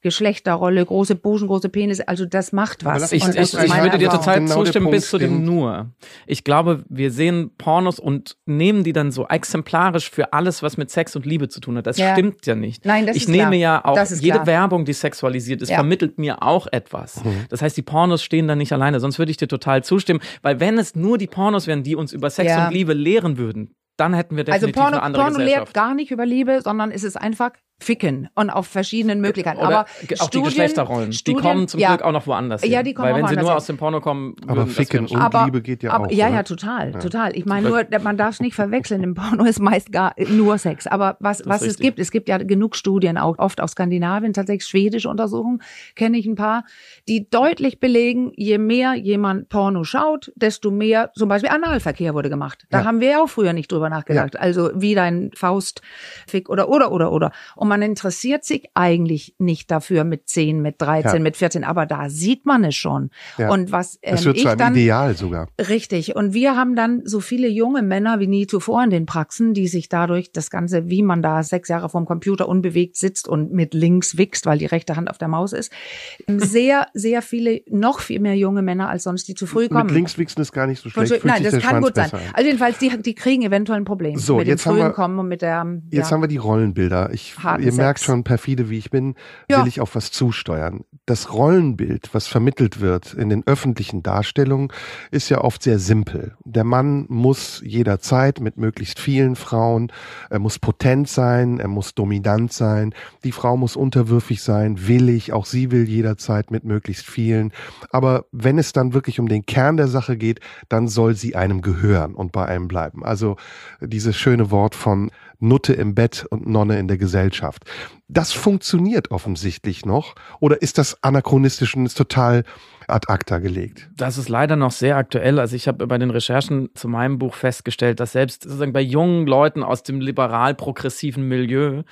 Speaker 4: Geschlechterrolle, große Busen, große Penis, also das macht was.
Speaker 2: Ich, ich, ich würde dir total genau zustimmen bis zu dem nur. Ich glaube, wir sehen Pornos und nehmen die dann so exemplarisch für alles, was mit Sex und Liebe zu tun hat. Das ja. stimmt ja nicht.
Speaker 4: Nein, das
Speaker 2: ich
Speaker 4: ist
Speaker 2: nehme
Speaker 4: klar.
Speaker 2: ja auch jede klar. Werbung, die sexualisiert ist, ja. vermittelt mir auch etwas. Mhm. Das heißt, die Pornos stehen da nicht alleine. Sonst würde ich dir total zustimmen, weil wenn es nur die Pornos wären, die uns über Sex ja. und Liebe lehren würden, dann hätten wir
Speaker 4: also
Speaker 2: definitiv
Speaker 4: also Porno,
Speaker 2: eine andere
Speaker 4: Porno
Speaker 2: Gesellschaft.
Speaker 4: lehrt gar nicht über Liebe, sondern es ist einfach ficken und auf verschiedenen Möglichkeiten.
Speaker 2: Oder
Speaker 4: aber
Speaker 2: auch Studien, die Geschlechterrollen, Studien, die kommen zum ja, Glück auch noch woanders hin.
Speaker 4: Ja, die kommen
Speaker 2: Weil wenn sie nur
Speaker 4: hin.
Speaker 2: aus dem Porno kommen,
Speaker 3: aber ficken und
Speaker 4: aber,
Speaker 3: Liebe geht ja
Speaker 4: aber,
Speaker 3: auch.
Speaker 4: Ja,
Speaker 3: oder?
Speaker 4: ja, total, ja. total. Ich meine nur, man darf es nicht verwechseln. Im Porno ist meist gar nur Sex. Aber was, was es gibt, es gibt ja genug Studien, auch oft aus Skandinavien, tatsächlich schwedische Untersuchungen, kenne ich ein paar, die deutlich belegen, je mehr jemand Porno schaut, desto mehr, zum Beispiel Analverkehr wurde gemacht. Da ja. haben wir ja auch früher nicht drüber nachgedacht. Also wie dein Faustfick oder oder oder oder. Und man interessiert sich eigentlich nicht dafür mit 10, mit 13, ja. mit 14, aber da sieht man es schon. Ja. Und was ähm,
Speaker 3: es wird
Speaker 4: ich
Speaker 3: zu einem
Speaker 4: dann,
Speaker 3: Ideal sogar.
Speaker 4: Richtig. Und wir haben dann so viele junge Männer wie nie zuvor in den Praxen, die sich dadurch das Ganze, wie man da sechs Jahre vorm Computer unbewegt sitzt und mit links wichst, weil die rechte Hand auf der Maus ist, [LAUGHS] sehr, sehr viele, noch viel mehr junge Männer als sonst, die zu früh kommen.
Speaker 3: Mit links wichsen ist gar nicht so schlecht.
Speaker 4: Nein, das kann gut sein. Also jedenfalls, die, die kriegen eventuell ein Problem
Speaker 3: so,
Speaker 4: mit
Speaker 3: jetzt
Speaker 4: dem frühen
Speaker 3: haben wir,
Speaker 4: Kommen und mit der.
Speaker 3: Jetzt
Speaker 4: ja,
Speaker 3: haben wir die Rollenbilder. Ich, ihr merkt schon perfide, wie ich bin,
Speaker 4: Ja.
Speaker 3: will ich auf was zusteuern. Das Rollenbild, was vermittelt wird in den öffentlichen Darstellungen, ist ja oft sehr simpel. Der Mann muss jederzeit mit möglichst vielen Frauen, er muss potent sein, er muss dominant sein, die Frau muss unterwürfig sein, willig, auch sie will jederzeit mit möglichst vielen. Aber wenn es dann wirklich um den Kern der Sache geht, dann soll sie einem gehören und bei einem bleiben. Also dieses schöne Wort von Nutte im Bett und Nonne in der Gesellschaft. Das funktioniert offensichtlich noch. Oder ist das anachronistisch und ist total ad acta gelegt.
Speaker 2: Das ist leider noch sehr aktuell. Also ich habe bei den Recherchen zu meinem Buch festgestellt, dass selbst sozusagen bei jungen Leuten aus dem liberal-progressiven Milieu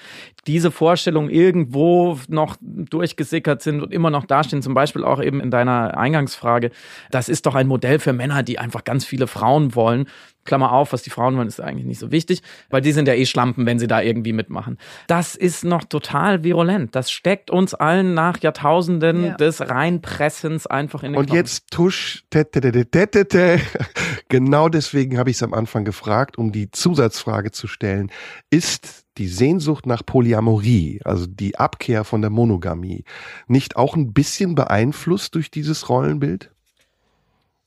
Speaker 2: diese Vorstellungen irgendwo noch durchgesickert sind und immer noch dastehen. Zum Beispiel auch eben in deiner Eingangsfrage. Das ist doch ein Modell für Männer, die einfach ganz viele Frauen wollen. Klammer auf, was die Frauen wollen, ist eigentlich nicht so wichtig, weil die sind ja eh Schlampen, wenn sie da irgendwie mitmachen. Das ist noch total virulent. Das steckt uns allen nach Jahrtausenden ja. des Reinpressens einfach in den
Speaker 3: Und
Speaker 2: Knochen.
Speaker 3: jetzt tusch, te. [LAUGHS] genau deswegen habe ich es am Anfang gefragt, um die Zusatzfrage zu stellen. Ist die Sehnsucht nach Polyamorie, also die Abkehr von der Monogamie, nicht auch ein bisschen beeinflusst durch dieses Rollenbild?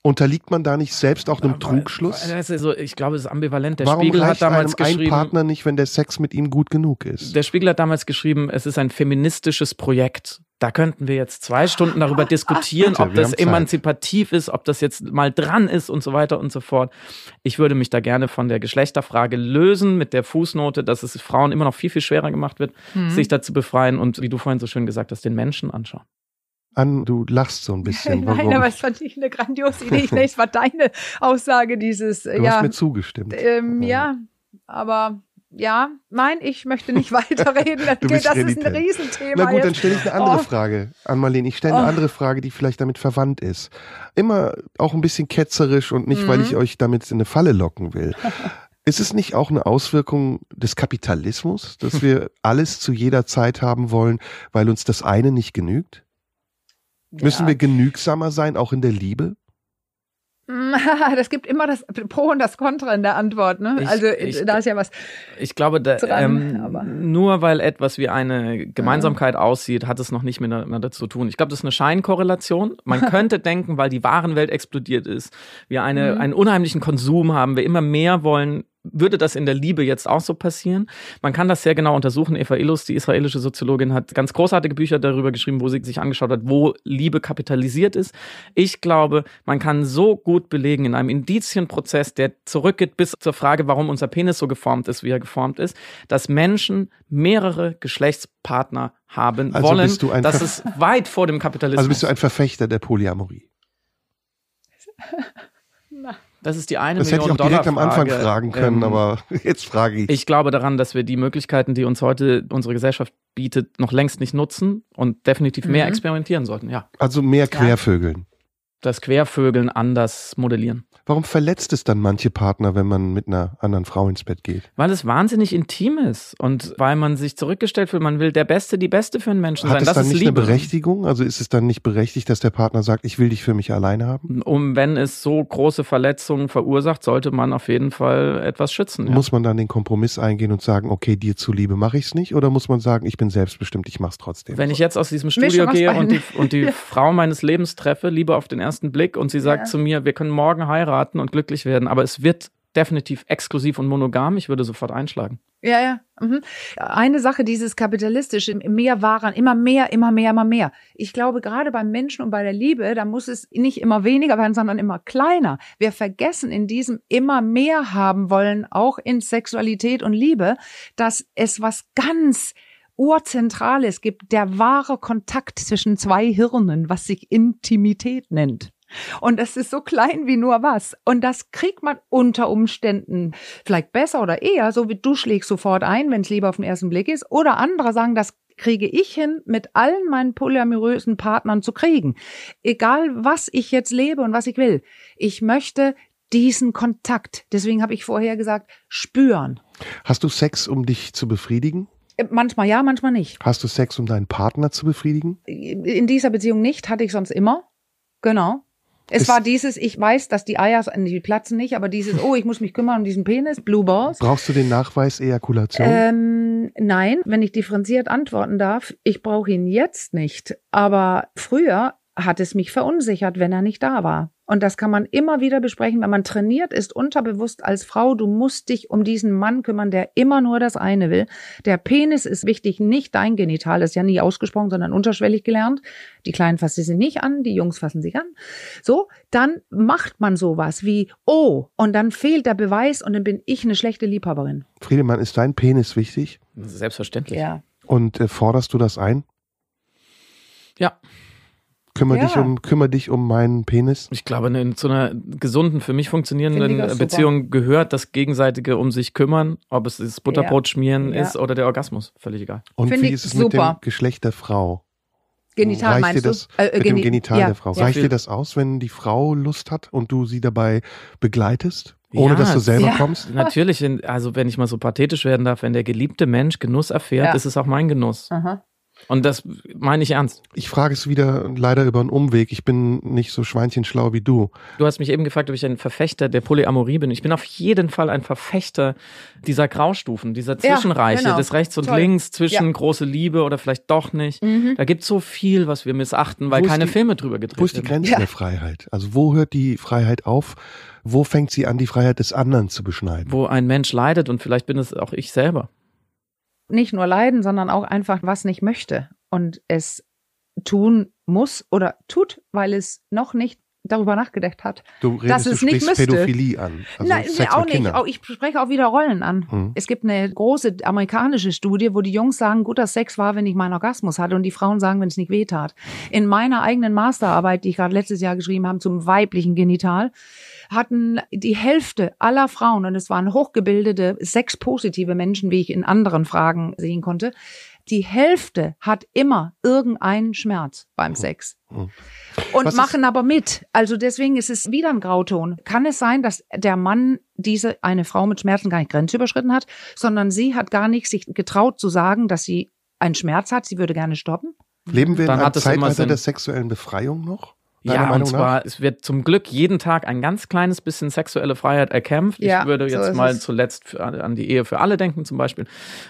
Speaker 3: Unterliegt man da nicht selbst auch einem Trugschluss?
Speaker 2: Also ich glaube, es ist ambivalent. Der
Speaker 3: Warum
Speaker 2: Spiegel hat damals
Speaker 3: einem ein
Speaker 2: geschrieben.
Speaker 3: Partner nicht, wenn der Sex mit ihm gut genug ist?
Speaker 2: Der Spiegel hat damals geschrieben, es ist ein feministisches Projekt. Da könnten wir jetzt zwei Stunden darüber [LAUGHS] diskutieren,
Speaker 3: Bitte,
Speaker 2: ob das emanzipativ ist, ob das jetzt mal dran ist und so weiter und so fort. Ich würde mich da gerne von der Geschlechterfrage lösen mit der Fußnote, dass es Frauen immer noch viel, viel schwerer gemacht wird,
Speaker 4: Mhm.
Speaker 2: sich da zu befreien und, wie du vorhin so schön gesagt hast, den Menschen anschauen.
Speaker 3: An, du lachst so ein [LAUGHS] bisschen. Warum?
Speaker 4: Nein, aber es fand ich eine grandiose Idee. Ich, es war deine Aussage, dieses,
Speaker 3: du hast
Speaker 4: ja,
Speaker 3: mir zugestimmt.
Speaker 4: ähm, ja, aber ja, nein, ich möchte nicht [LAUGHS] weiterreden. Das,
Speaker 3: Du
Speaker 4: geht,
Speaker 3: bist
Speaker 4: das ist ein. Riesenthema.
Speaker 3: Na gut, dann
Speaker 4: jetzt.
Speaker 3: stelle ich eine andere
Speaker 4: Oh.
Speaker 3: Frage an Marlene. Ich stelle eine
Speaker 4: Oh.
Speaker 3: andere Frage, die vielleicht damit verwandt ist. Immer auch ein bisschen ketzerisch und nicht, weil
Speaker 4: Mhm.
Speaker 3: ich euch damit in eine Falle locken will. [LAUGHS] Ist es nicht auch eine Auswirkung des Kapitalismus, dass wir alles zu jeder Zeit haben wollen, weil uns das eine nicht genügt? Müssen
Speaker 4: Ja.
Speaker 3: wir genügsamer sein, auch in der Liebe? [LAUGHS]
Speaker 4: Das gibt immer das Pro und das Contra in der Antwort. Ne?
Speaker 2: Ich-
Speaker 4: also
Speaker 2: ich-
Speaker 4: da ist ja was.
Speaker 2: Ich glaube, da,
Speaker 4: Dran,
Speaker 2: ähm, nur weil etwas wie eine Gemeinsamkeit aussieht, hat es noch nicht miteinander zu tun. Ich glaube, das ist eine Scheinkorrelation. Man [LAUGHS] könnte denken, weil die Warenwelt explodiert ist, wir eine,
Speaker 4: Mhm.
Speaker 2: einen unheimlichen Konsum haben, wir immer mehr wollen, würde das in der Liebe jetzt auch so passieren? Man kann das sehr genau untersuchen. Eva Illus, die israelische Soziologin, hat ganz großartige Bücher darüber geschrieben, wo sie sich angeschaut hat, wo Liebe kapitalisiert ist. Ich glaube, man kann so gut belegen in einem Indizienprozess, der zurückgeht bis zur Frage, warum unser Penis so geformt ist, wie er geformt ist, dass Menschen mehrere Geschlechtspartner haben
Speaker 3: Also
Speaker 2: wollen.
Speaker 3: bist du ein
Speaker 2: das
Speaker 3: Ver-
Speaker 2: ist weit vor dem Kapitalismus.
Speaker 3: Also bist du ein Verfechter der Polyamorie? [LAUGHS]
Speaker 2: das ist die eine
Speaker 3: Das hätte ich
Speaker 2: Million
Speaker 3: auch direkt am
Speaker 2: Dollar
Speaker 3: Anfang
Speaker 2: Frage.
Speaker 3: fragen können,
Speaker 2: Ähm,
Speaker 3: aber [LAUGHS] jetzt frage ich.
Speaker 2: Ich glaube daran, dass wir die Möglichkeiten, die uns heute unsere Gesellschaft bietet, noch längst nicht nutzen und definitiv mehr
Speaker 4: Mhm.
Speaker 2: experimentieren sollten. Ja,
Speaker 3: Also mehr Quervögeln.
Speaker 2: Das Quervögeln anders modellieren.
Speaker 3: Warum verletzt es dann manche Partner, wenn man mit einer anderen Frau ins Bett geht?
Speaker 2: Weil es wahnsinnig intim ist und weil man sich zurückgestellt fühlt, man will der Beste, die Beste für einen Menschen
Speaker 3: Hat
Speaker 2: sein.
Speaker 3: es
Speaker 2: Das
Speaker 3: dann
Speaker 2: ist
Speaker 3: nicht
Speaker 2: Liebe.
Speaker 3: eine Berechtigung? Also ist es dann nicht berechtigt, dass der Partner sagt, ich will dich für mich alleine haben?
Speaker 2: Um wenn es so große Verletzungen verursacht, sollte man auf jeden Fall etwas schützen. Ja.
Speaker 3: Muss man dann den Kompromiss eingehen und sagen, okay, dir zuliebe mache ich es nicht? Oder muss man sagen, ich bin selbstbestimmt, ich mache es trotzdem?
Speaker 2: Wenn ich jetzt aus diesem Studio gehe und die, und die [LAUGHS] Frau meines Lebens treffe, lieber auf den ersten Blick, und sie sagt
Speaker 4: Ja.
Speaker 2: zu mir, wir können morgen heiraten und glücklich werden, aber es wird definitiv exklusiv und monogam, ich würde sofort einschlagen.
Speaker 4: Ja, ja. Mhm. Eine Sache, dieses kapitalistische, mehr Waren, immer mehr, immer mehr, immer mehr. Ich glaube, gerade beim Menschen und bei der Liebe, da muss es nicht immer weniger werden, sondern immer kleiner. Wir vergessen in diesem immer mehr haben wollen, auch in Sexualität und Liebe, dass es was ganz Urzentrales gibt, der wahre Kontakt zwischen zwei Hirnen, was sich Intimität nennt. Und das ist so klein wie nur was. Und das kriegt man unter Umständen vielleicht besser oder eher, so wie du schlägst sofort ein, wenn es lieber auf den ersten Blick ist. Oder andere sagen, das kriege ich hin, mit allen meinen polyamorösen Partnern zu kriegen. Egal, was ich jetzt lebe und was ich will. Ich möchte diesen Kontakt, deswegen habe ich vorher gesagt, spüren.
Speaker 3: Hast du Sex, um dich zu befriedigen?
Speaker 4: Äh, Manchmal ja, manchmal nicht.
Speaker 3: Hast du Sex, um deinen Partner zu befriedigen?
Speaker 4: In dieser Beziehung nicht, hatte ich sonst immer. Genau. Es
Speaker 3: Ist-
Speaker 4: war dieses, ich weiß, dass die Eier, die platzen nicht, aber dieses, oh, ich muss mich kümmern um diesen Penis, Blue Balls.
Speaker 3: Brauchst du den Nachweis Ejakulation?
Speaker 4: Ähm, nein, wenn ich differenziert antworten darf, ich brauche ihn jetzt nicht. Aber früher hat es mich verunsichert, wenn er nicht da war. Und das kann man immer wieder besprechen, wenn man trainiert ist, unterbewusst als Frau, du musst dich um diesen Mann kümmern, der immer nur das eine will. Der Penis ist wichtig, nicht dein Genital, ist ja nie ausgesprochen, sondern unterschwellig gelernt. Die Kleinen fassen sie nicht an, die Jungs fassen sich an. So, dann macht man sowas wie, oh, und dann fehlt der Beweis und dann bin ich eine schlechte Liebhaberin.
Speaker 3: Friedemann, ist dein Penis wichtig?
Speaker 2: Selbstverständlich.
Speaker 4: Ja.
Speaker 3: Und äh, forderst du das ein?
Speaker 2: Ja.
Speaker 3: Kümmer
Speaker 4: Ja.
Speaker 3: dich um, kümmer dich um meinen Penis.
Speaker 2: Ich glaube, in zu einer gesunden, für mich funktionierenden
Speaker 4: super.
Speaker 2: Beziehung gehört das gegenseitige um sich kümmern, ob es das Butterbrot schmieren
Speaker 4: Ja.
Speaker 2: ist oder der Orgasmus, völlig egal.
Speaker 3: Und
Speaker 4: Finde
Speaker 3: wie ist es mit dem
Speaker 4: super.
Speaker 3: Geschlecht der Frau?
Speaker 4: Genital
Speaker 3: Reicht
Speaker 4: meinst
Speaker 3: dir das
Speaker 4: du? Äh, äh,
Speaker 3: mit dem
Speaker 4: Geni-
Speaker 3: Genital
Speaker 4: ja.
Speaker 3: der Frau?
Speaker 4: Ja.
Speaker 3: Reicht dir das aus, wenn die Frau Lust hat und du sie dabei begleitest, ohne
Speaker 2: Ja,
Speaker 3: dass du selber
Speaker 4: ja.
Speaker 3: kommst? [LAUGHS]
Speaker 2: Natürlich, also wenn ich mal so pathetisch werden darf, wenn der geliebte Mensch Genuss erfährt,
Speaker 4: Ja.
Speaker 2: ist es auch mein Genuss.
Speaker 4: Aha.
Speaker 2: Und das meine ich ernst.
Speaker 3: Ich frage es wieder leider über einen Umweg. Ich bin nicht so schweinchenschlau wie du.
Speaker 2: Du hast mich eben gefragt, ob ich ein Verfechter der Polyamorie bin. Ich bin auf jeden Fall ein Verfechter dieser Graustufen, dieser
Speaker 4: Ja,
Speaker 2: Zwischenreiche,
Speaker 4: genau.
Speaker 2: des Rechts und
Speaker 4: Toll.
Speaker 2: Links, zwischen
Speaker 4: Ja.
Speaker 2: große Liebe oder vielleicht doch nicht.
Speaker 4: Mhm.
Speaker 2: Da gibt so viel, was wir missachten, weil keine
Speaker 3: die-
Speaker 2: Filme drüber gedreht
Speaker 3: Wo ist die
Speaker 2: werden.
Speaker 3: Grenze
Speaker 4: Ja.
Speaker 3: der Freiheit? Also wo hört die Freiheit auf? Wo fängt sie an, die Freiheit des anderen zu beschneiden?
Speaker 2: Wo ein Mensch leidet und vielleicht bin es auch ich selber.
Speaker 4: Nicht nur leiden, sondern auch einfach was nicht möchte und es tun muss oder tut, weil es noch nicht darüber nachgedacht hat.
Speaker 3: Du redest,
Speaker 4: es
Speaker 3: du
Speaker 4: nicht müsste.
Speaker 3: Pädophilie an. Also
Speaker 4: Nein,
Speaker 3: Sex
Speaker 4: auch
Speaker 3: mit
Speaker 4: nicht.
Speaker 3: Kindern.
Speaker 4: Auch, ich spreche auch wieder Rollen an.
Speaker 3: Hm.
Speaker 4: Es gibt eine große amerikanische Studie, wo die Jungs sagen, guter Sex war, wenn ich meinen Orgasmus hatte und die Frauen sagen, wenn es nicht weh tat. In meiner eigenen Masterarbeit, die ich gerade letztes Jahr geschrieben habe zum weiblichen Genital, hatten die Hälfte aller Frauen, und es waren hochgebildete, sexpositive Menschen, wie ich in anderen Fragen sehen konnte, die Hälfte hat immer irgendeinen Schmerz beim Sex.
Speaker 3: Mhm.
Speaker 4: Und
Speaker 3: Was
Speaker 4: machen aber mit. Also deswegen ist es wieder ein Grauton. Kann es sein, dass der Mann diese eine Frau mit Schmerzen gar nicht Grenze überschritten hat, sondern sie hat gar nicht sich getraut zu sagen, dass sie einen Schmerz hat, sie würde gerne stoppen?
Speaker 3: Leben wir in
Speaker 2: Dann
Speaker 3: einem Zeitalter der sexuellen Befreiung noch?
Speaker 2: Ja, und
Speaker 3: Meinung
Speaker 2: zwar,
Speaker 3: nach?
Speaker 2: es wird zum Glück jeden Tag ein ganz kleines bisschen sexuelle Freiheit erkämpft.
Speaker 4: Ja,
Speaker 2: ich würde
Speaker 4: so
Speaker 2: jetzt
Speaker 4: ist
Speaker 2: mal
Speaker 4: es.
Speaker 2: zuletzt für, an die Ehe für alle denken zum Beispiel.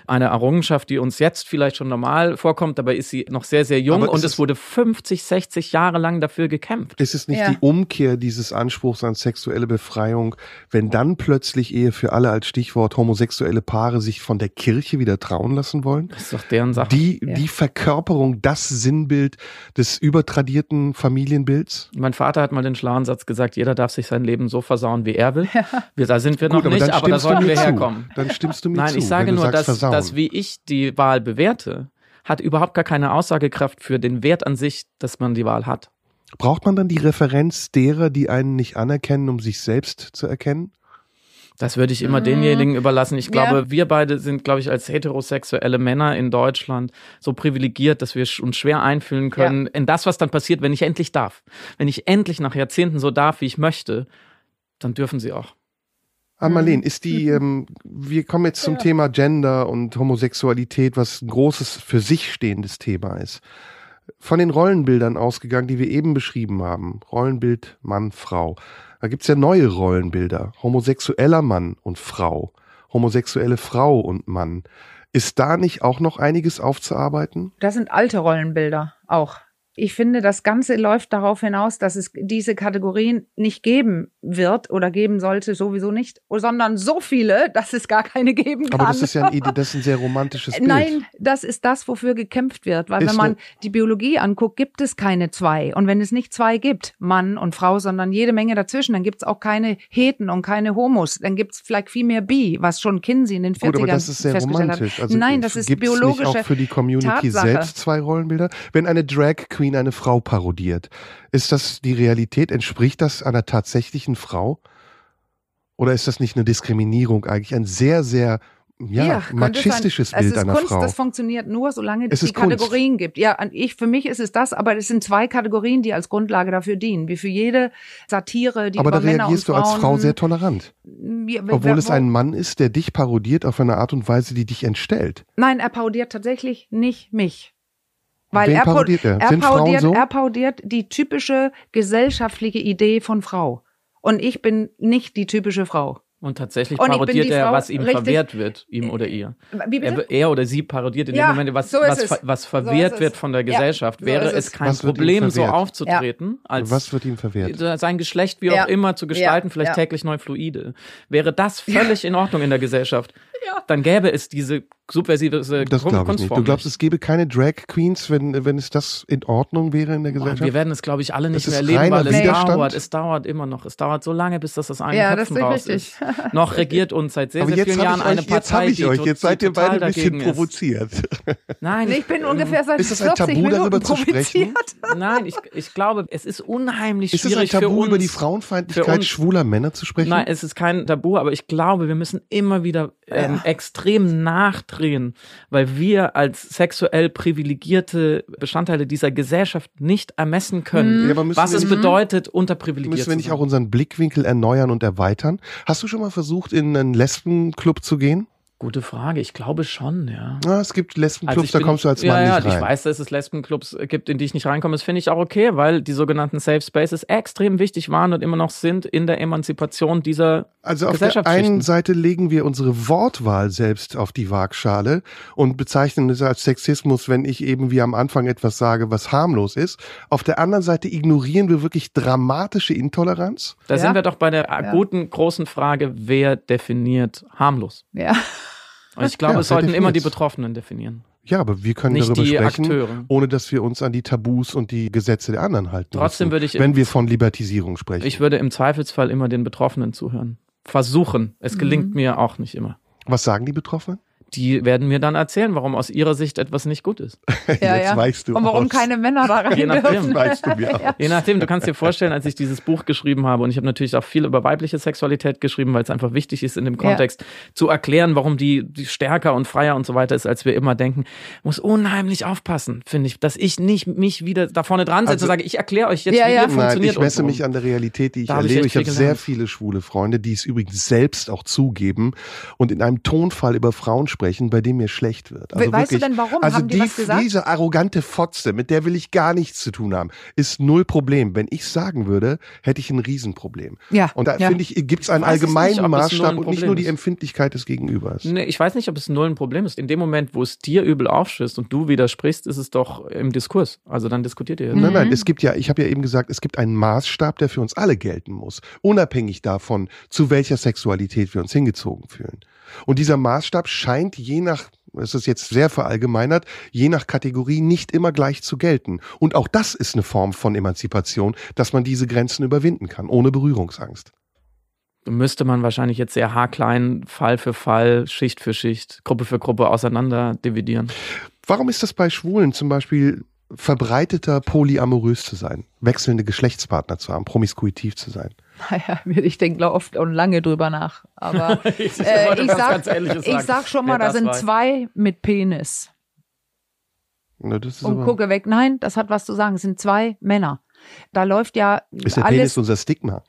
Speaker 2: Eine Errungenschaft, die uns jetzt vielleicht schon normal vorkommt, dabei ist sie noch sehr, sehr jung und es
Speaker 3: es-
Speaker 2: wurde 50, 60 Jahre lang dafür gekämpft.
Speaker 3: Ist es nicht
Speaker 4: Ja.
Speaker 3: die Umkehr dieses Anspruchs an sexuelle Befreiung, wenn dann plötzlich Ehe für alle als Stichwort homosexuelle Paare sich von der Kirche wieder trauen lassen wollen?
Speaker 2: Das ist doch deren Sache.
Speaker 3: Die,
Speaker 4: Ja.
Speaker 3: die Verkörperung, das Sinnbild des übertradierten Familienbilds?
Speaker 2: mein Vater hat mal den schlauen Satz gesagt, jeder darf sich sein Leben so versauen, wie er will. Wir, da sind wir noch
Speaker 3: Gut, aber
Speaker 2: nicht, aber da sollten wir
Speaker 3: zu.
Speaker 2: herkommen.
Speaker 3: Dann stimmst du mir
Speaker 2: Nein,
Speaker 3: zu.
Speaker 2: ich sage
Speaker 3: wenn du
Speaker 2: nur,
Speaker 3: sagst,
Speaker 2: dass,
Speaker 3: versauen.
Speaker 2: dass wie ich die Wahl bewerte, hat überhaupt gar keine Aussagekraft für den Wert an sich, dass man die Wahl hat.
Speaker 3: Braucht man dann die Referenz derer, die einen nicht anerkennen, um sich selbst zu erkennen?
Speaker 2: Das würde ich immer
Speaker 4: Mhm.
Speaker 2: denjenigen überlassen. Ich
Speaker 4: Ja.
Speaker 2: glaube, wir beide sind, glaube ich, als heterosexuelle Männer in Deutschland so privilegiert, dass wir uns schwer einfühlen können in das, was dann passiert, wenn ich endlich darf. Wenn ich endlich nach Jahrzehnten so darf, wie ich möchte, dann dürfen sie auch.
Speaker 3: Ah, Marlene, ist die, ähm, wir kommen jetzt zum Thema Gender und Homosexualität, was ein großes für sich stehendes Thema ist. Von den Rollenbildern ausgegangen, die wir eben beschrieben haben. Rollenbild Mann, Frau. Da gibt's ja neue Rollenbilder. Homosexueller Mann und Frau. Homosexuelle Frau und Mann. Ist da nicht auch noch einiges aufzuarbeiten?
Speaker 4: Das sind alte Rollenbilder auch. Ich finde, das Ganze läuft darauf hinaus, dass es diese Kategorien nicht geben wird oder geben sollte, sowieso nicht, sondern so viele, [LAUGHS] dass es gar keine geben kann.
Speaker 3: Aber das ist ja ein, das ist ein sehr romantisches Bild.
Speaker 4: Nein, das ist das, wofür gekämpft wird. Weil
Speaker 3: Ist
Speaker 4: wenn man
Speaker 3: ne-
Speaker 4: die Biologie anguckt, gibt es keine zwei. Und wenn es nicht zwei gibt, Mann und Frau, sondern jede Menge dazwischen, dann gibt es auch keine Heten und keine Homos. Dann gibt es vielleicht viel mehr Bi, was schon Kinsey in den 40ern
Speaker 3: Gut, aber das ist sehr romantisch. Also
Speaker 4: Nein, das ist biologische
Speaker 3: nicht auch für die Community
Speaker 4: Tatsache.
Speaker 3: selbst zwei Rollenbilder? Wenn eine Drag Queen eine Frau parodiert, ist das die Realität? Entspricht das einer tatsächlichen Frau? Oder ist das nicht eine Diskriminierung eigentlich? Ein sehr, sehr ja,
Speaker 4: könnte
Speaker 3: machistisches
Speaker 4: sein.
Speaker 3: Bild einer
Speaker 4: Kunst,
Speaker 3: Frau.
Speaker 4: Das funktioniert nur, solange
Speaker 3: Es
Speaker 4: es die
Speaker 3: ist Kunst.
Speaker 4: Kategorien gibt. Ja, ich, für mich ist es das, aber es sind zwei Kategorien, die als Grundlage dafür dienen. Wie für jede Satire, die
Speaker 3: Aber da reagierst du als Frau sehr tolerant.
Speaker 4: Ja,
Speaker 3: Obwohl
Speaker 4: wo-
Speaker 3: es ein Mann ist, der dich parodiert auf eine Art und Weise, die dich entstellt.
Speaker 4: Nein, er parodiert tatsächlich nicht mich. Weil er, pa-
Speaker 3: parodiert er?
Speaker 4: er parodiert,
Speaker 3: so?
Speaker 4: er parodiert die typische gesellschaftliche Idee von Frau. Und ich bin nicht die typische Frau.
Speaker 2: Und tatsächlich
Speaker 4: Und
Speaker 2: parodiert
Speaker 4: die
Speaker 2: er,
Speaker 4: Frau
Speaker 2: was ihm
Speaker 4: richtig-
Speaker 2: verwehrt wird, ihm oder ihr.
Speaker 4: Wie bitte?
Speaker 2: Er, er oder sie parodiert in
Speaker 4: Ja,
Speaker 2: dem Moment, was,
Speaker 4: so
Speaker 2: was, was
Speaker 4: So
Speaker 2: verwehrt
Speaker 4: es.
Speaker 2: wird von der
Speaker 4: Ja,
Speaker 2: Gesellschaft.
Speaker 4: so
Speaker 2: Wäre
Speaker 4: ist
Speaker 2: es
Speaker 4: es.
Speaker 2: kein
Speaker 3: Was
Speaker 2: Problem, so aufzutreten, als
Speaker 3: Was wird ihm verwehrt?
Speaker 2: sein Geschlecht wie
Speaker 4: Ja.
Speaker 2: auch immer zu gestalten,
Speaker 4: Ja.
Speaker 2: vielleicht
Speaker 4: Ja.
Speaker 2: täglich neu fluide. Wäre das völlig [LAUGHS] in Ordnung in der Gesellschaft, dann gäbe es diese subversive
Speaker 3: Das glaube ich nicht. Du glaubst, es gäbe keine Drag Queens, wenn, wenn es das in Ordnung wäre in der
Speaker 2: Boah,
Speaker 3: Gesellschaft?
Speaker 2: Wir werden es, glaube ich, alle nicht
Speaker 3: Das
Speaker 2: mehr
Speaker 3: ist
Speaker 2: erleben, weil es
Speaker 3: Widerstand.
Speaker 2: dauert. Es dauert immer noch. Es dauert so lange, bis das aus allen
Speaker 4: Ja, das
Speaker 2: Köpfen
Speaker 4: ist
Speaker 2: raus
Speaker 4: richtig.
Speaker 2: ist. Noch regiert uns seit sehr,
Speaker 3: Aber
Speaker 2: sehr vielen Jahren
Speaker 3: ich
Speaker 2: eine
Speaker 3: euch, jetzt habe
Speaker 2: Partei,
Speaker 3: ich euch, jetzt seid ihr beide ein bisschen
Speaker 2: ist.
Speaker 3: provoziert.
Speaker 2: Nein,
Speaker 4: Ich bin ungefähr seit
Speaker 3: Ist das ein
Speaker 4: 40
Speaker 3: Tabu,
Speaker 4: Minuten
Speaker 3: darüber zu sprechen?
Speaker 4: provoziert.
Speaker 2: Nein, ich, ich glaube, es ist unheimlich
Speaker 3: Ist es ein
Speaker 2: schwierig für
Speaker 3: Tabu,
Speaker 2: uns.
Speaker 3: über die Frauenfeindlichkeit schwuler Männer zu sprechen?
Speaker 2: Nein, es ist kein Tabu, aber ich glaube, wir müssen immer wieder ähm, extrem nachdrehen, weil wir als sexuell privilegierte Bestandteile dieser Gesellschaft nicht ermessen können,
Speaker 3: Ja, aber müssen
Speaker 2: was es
Speaker 3: nicht-
Speaker 2: bedeutet, unterprivilegiert
Speaker 3: Müssen wir
Speaker 2: zu
Speaker 3: nicht
Speaker 2: sein.
Speaker 3: auch unseren Blickwinkel erneuern und erweitern? Hast du schon mal versucht, in einen Lesbenclub zu gehen?
Speaker 2: Gute Frage, ich glaube schon, ja.
Speaker 3: Ah, es gibt Lesbenclubs,
Speaker 2: Also
Speaker 3: da
Speaker 2: bin-
Speaker 3: kommst du als
Speaker 2: ja,
Speaker 3: Mann
Speaker 2: ja,
Speaker 3: nicht rein.
Speaker 2: Ich weiß, dass es Lesbenclubs gibt, in die ich nicht reinkomme. Das finde ich auch okay, weil die sogenannten Safe Spaces extrem wichtig waren und immer noch sind in der Emanzipation dieser
Speaker 3: Also auf der einen Seite legen wir unsere Wortwahl selbst auf die Waagschale und bezeichnen es als Sexismus, wenn ich eben wie am Anfang etwas sage, was harmlos ist. Auf der anderen Seite ignorieren wir wirklich dramatische Intoleranz.
Speaker 2: Da
Speaker 4: Ja.
Speaker 2: sind wir doch bei der
Speaker 4: Ja.
Speaker 2: guten großen Frage, wer definiert harmlos?
Speaker 4: Ja.
Speaker 2: Und ich glaube,
Speaker 3: Ja,
Speaker 2: es sollten immer die? Betroffenen definieren.
Speaker 3: Ja, aber wir können
Speaker 2: Nicht
Speaker 3: darüber sprechen,
Speaker 2: Akteure.
Speaker 3: ohne dass wir uns an die Tabus und die Gesetze der anderen halten.
Speaker 2: Trotzdem
Speaker 3: müssen,
Speaker 2: würde ich-
Speaker 3: wenn wir von Libertisierung sprechen.
Speaker 2: Ich würde im Zweifelsfall immer den Betroffenen zuhören. Versuchen. Es gelingt mir auch nicht immer.
Speaker 3: Was sagen die Betroffenen?
Speaker 2: Die werden mir dann erzählen, warum aus ihrer Sicht etwas nicht gut ist. [LAUGHS]
Speaker 4: Ja,
Speaker 3: Jetzt
Speaker 4: ja.
Speaker 3: weichst du
Speaker 4: Und warum
Speaker 3: aus.
Speaker 4: keine Männer da rein
Speaker 2: Je nachdem.
Speaker 3: Weißt du mir [LAUGHS] auch.
Speaker 2: Je nachdem, du kannst dir vorstellen, als ich dieses Buch geschrieben habe, und ich habe natürlich auch viel über weibliche Sexualität geschrieben, weil es einfach wichtig ist, in dem Kontext zu erklären, warum die, die stärker und freier und so weiter ist, als wir immer denken, muss unheimlich aufpassen, finde ich, dass ich nicht mich wieder da vorne dran setze
Speaker 3: Also-
Speaker 2: und sage, ich erkläre euch jetzt,
Speaker 4: Ja,
Speaker 2: wie
Speaker 4: ja.
Speaker 2: ihr
Speaker 3: Nein,
Speaker 2: funktioniert.
Speaker 3: ich messe mich an der Realität, die ich
Speaker 2: Da hab ich
Speaker 3: erlebe.
Speaker 2: echt
Speaker 3: Ich habe sehr viele schwule Freunde, die es übrigens selbst auch zugeben und in einem Tonfall über Frauen sprechen, bei dem mir schlecht wird. Also
Speaker 4: We- weißt du
Speaker 3: wirklich,
Speaker 4: denn warum?
Speaker 3: Also
Speaker 4: Haben die
Speaker 3: die,
Speaker 4: was gesagt?
Speaker 3: diese arrogante Fotze, mit der will ich gar nichts zu tun haben, ist null Problem. Wenn ich sagen würde, hätte ich ein Riesenproblem.
Speaker 4: Ja,
Speaker 3: Und da
Speaker 4: ja.
Speaker 3: finde ich, gibt es einen
Speaker 2: nicht,
Speaker 3: allgemeinen
Speaker 2: nur
Speaker 3: Maßstab
Speaker 2: ein
Speaker 3: und nicht nur die. Empfindlichkeit des Gegenübers.
Speaker 2: Nee, ich weiß nicht, ob es null ein Problem ist. In dem Moment, wo es dir übel aufstößt und du widersprichst, ist es doch im Diskurs. Also dann diskutiert ihr.
Speaker 3: Nein,
Speaker 4: Mhm.
Speaker 3: nein, es gibt ja, ich habe ja eben gesagt, es gibt einen Maßstab, der für uns alle gelten muss, unabhängig davon, zu welcher Sexualität wir uns hingezogen fühlen. Und dieser Maßstab scheint je nach, es ist jetzt sehr verallgemeinert, je nach Kategorie nicht immer gleich zu gelten. Und auch das ist eine Form von Emanzipation, dass man diese Grenzen überwinden kann, ohne Berührungsangst.
Speaker 2: müsste man wahrscheinlich jetzt sehr haarklein, Fall für Fall, Schicht für Schicht, Gruppe für Gruppe auseinander dividieren.
Speaker 3: Warum ist das bei Schwulen zum Beispiel verbreiteter, polyamorös zu sein, wechselnde Geschlechtspartner zu haben, promiskuitiv zu sein?
Speaker 4: Naja, ich denke oft und lange drüber nach. Aber
Speaker 2: Ich [LAUGHS]
Speaker 4: äh, ich, sag,
Speaker 2: ganz Ähnliches
Speaker 4: ich sag schon mal,
Speaker 2: Wer
Speaker 4: da sind
Speaker 2: weiß.
Speaker 4: zwei mit Penis.
Speaker 3: Na, das ist
Speaker 4: Und
Speaker 3: aber-
Speaker 4: gucke weg. Nein, das hat was zu sagen. Es sind zwei Männer. Da läuft ja
Speaker 3: ist der
Speaker 4: alles.
Speaker 3: Penis unser Stigma?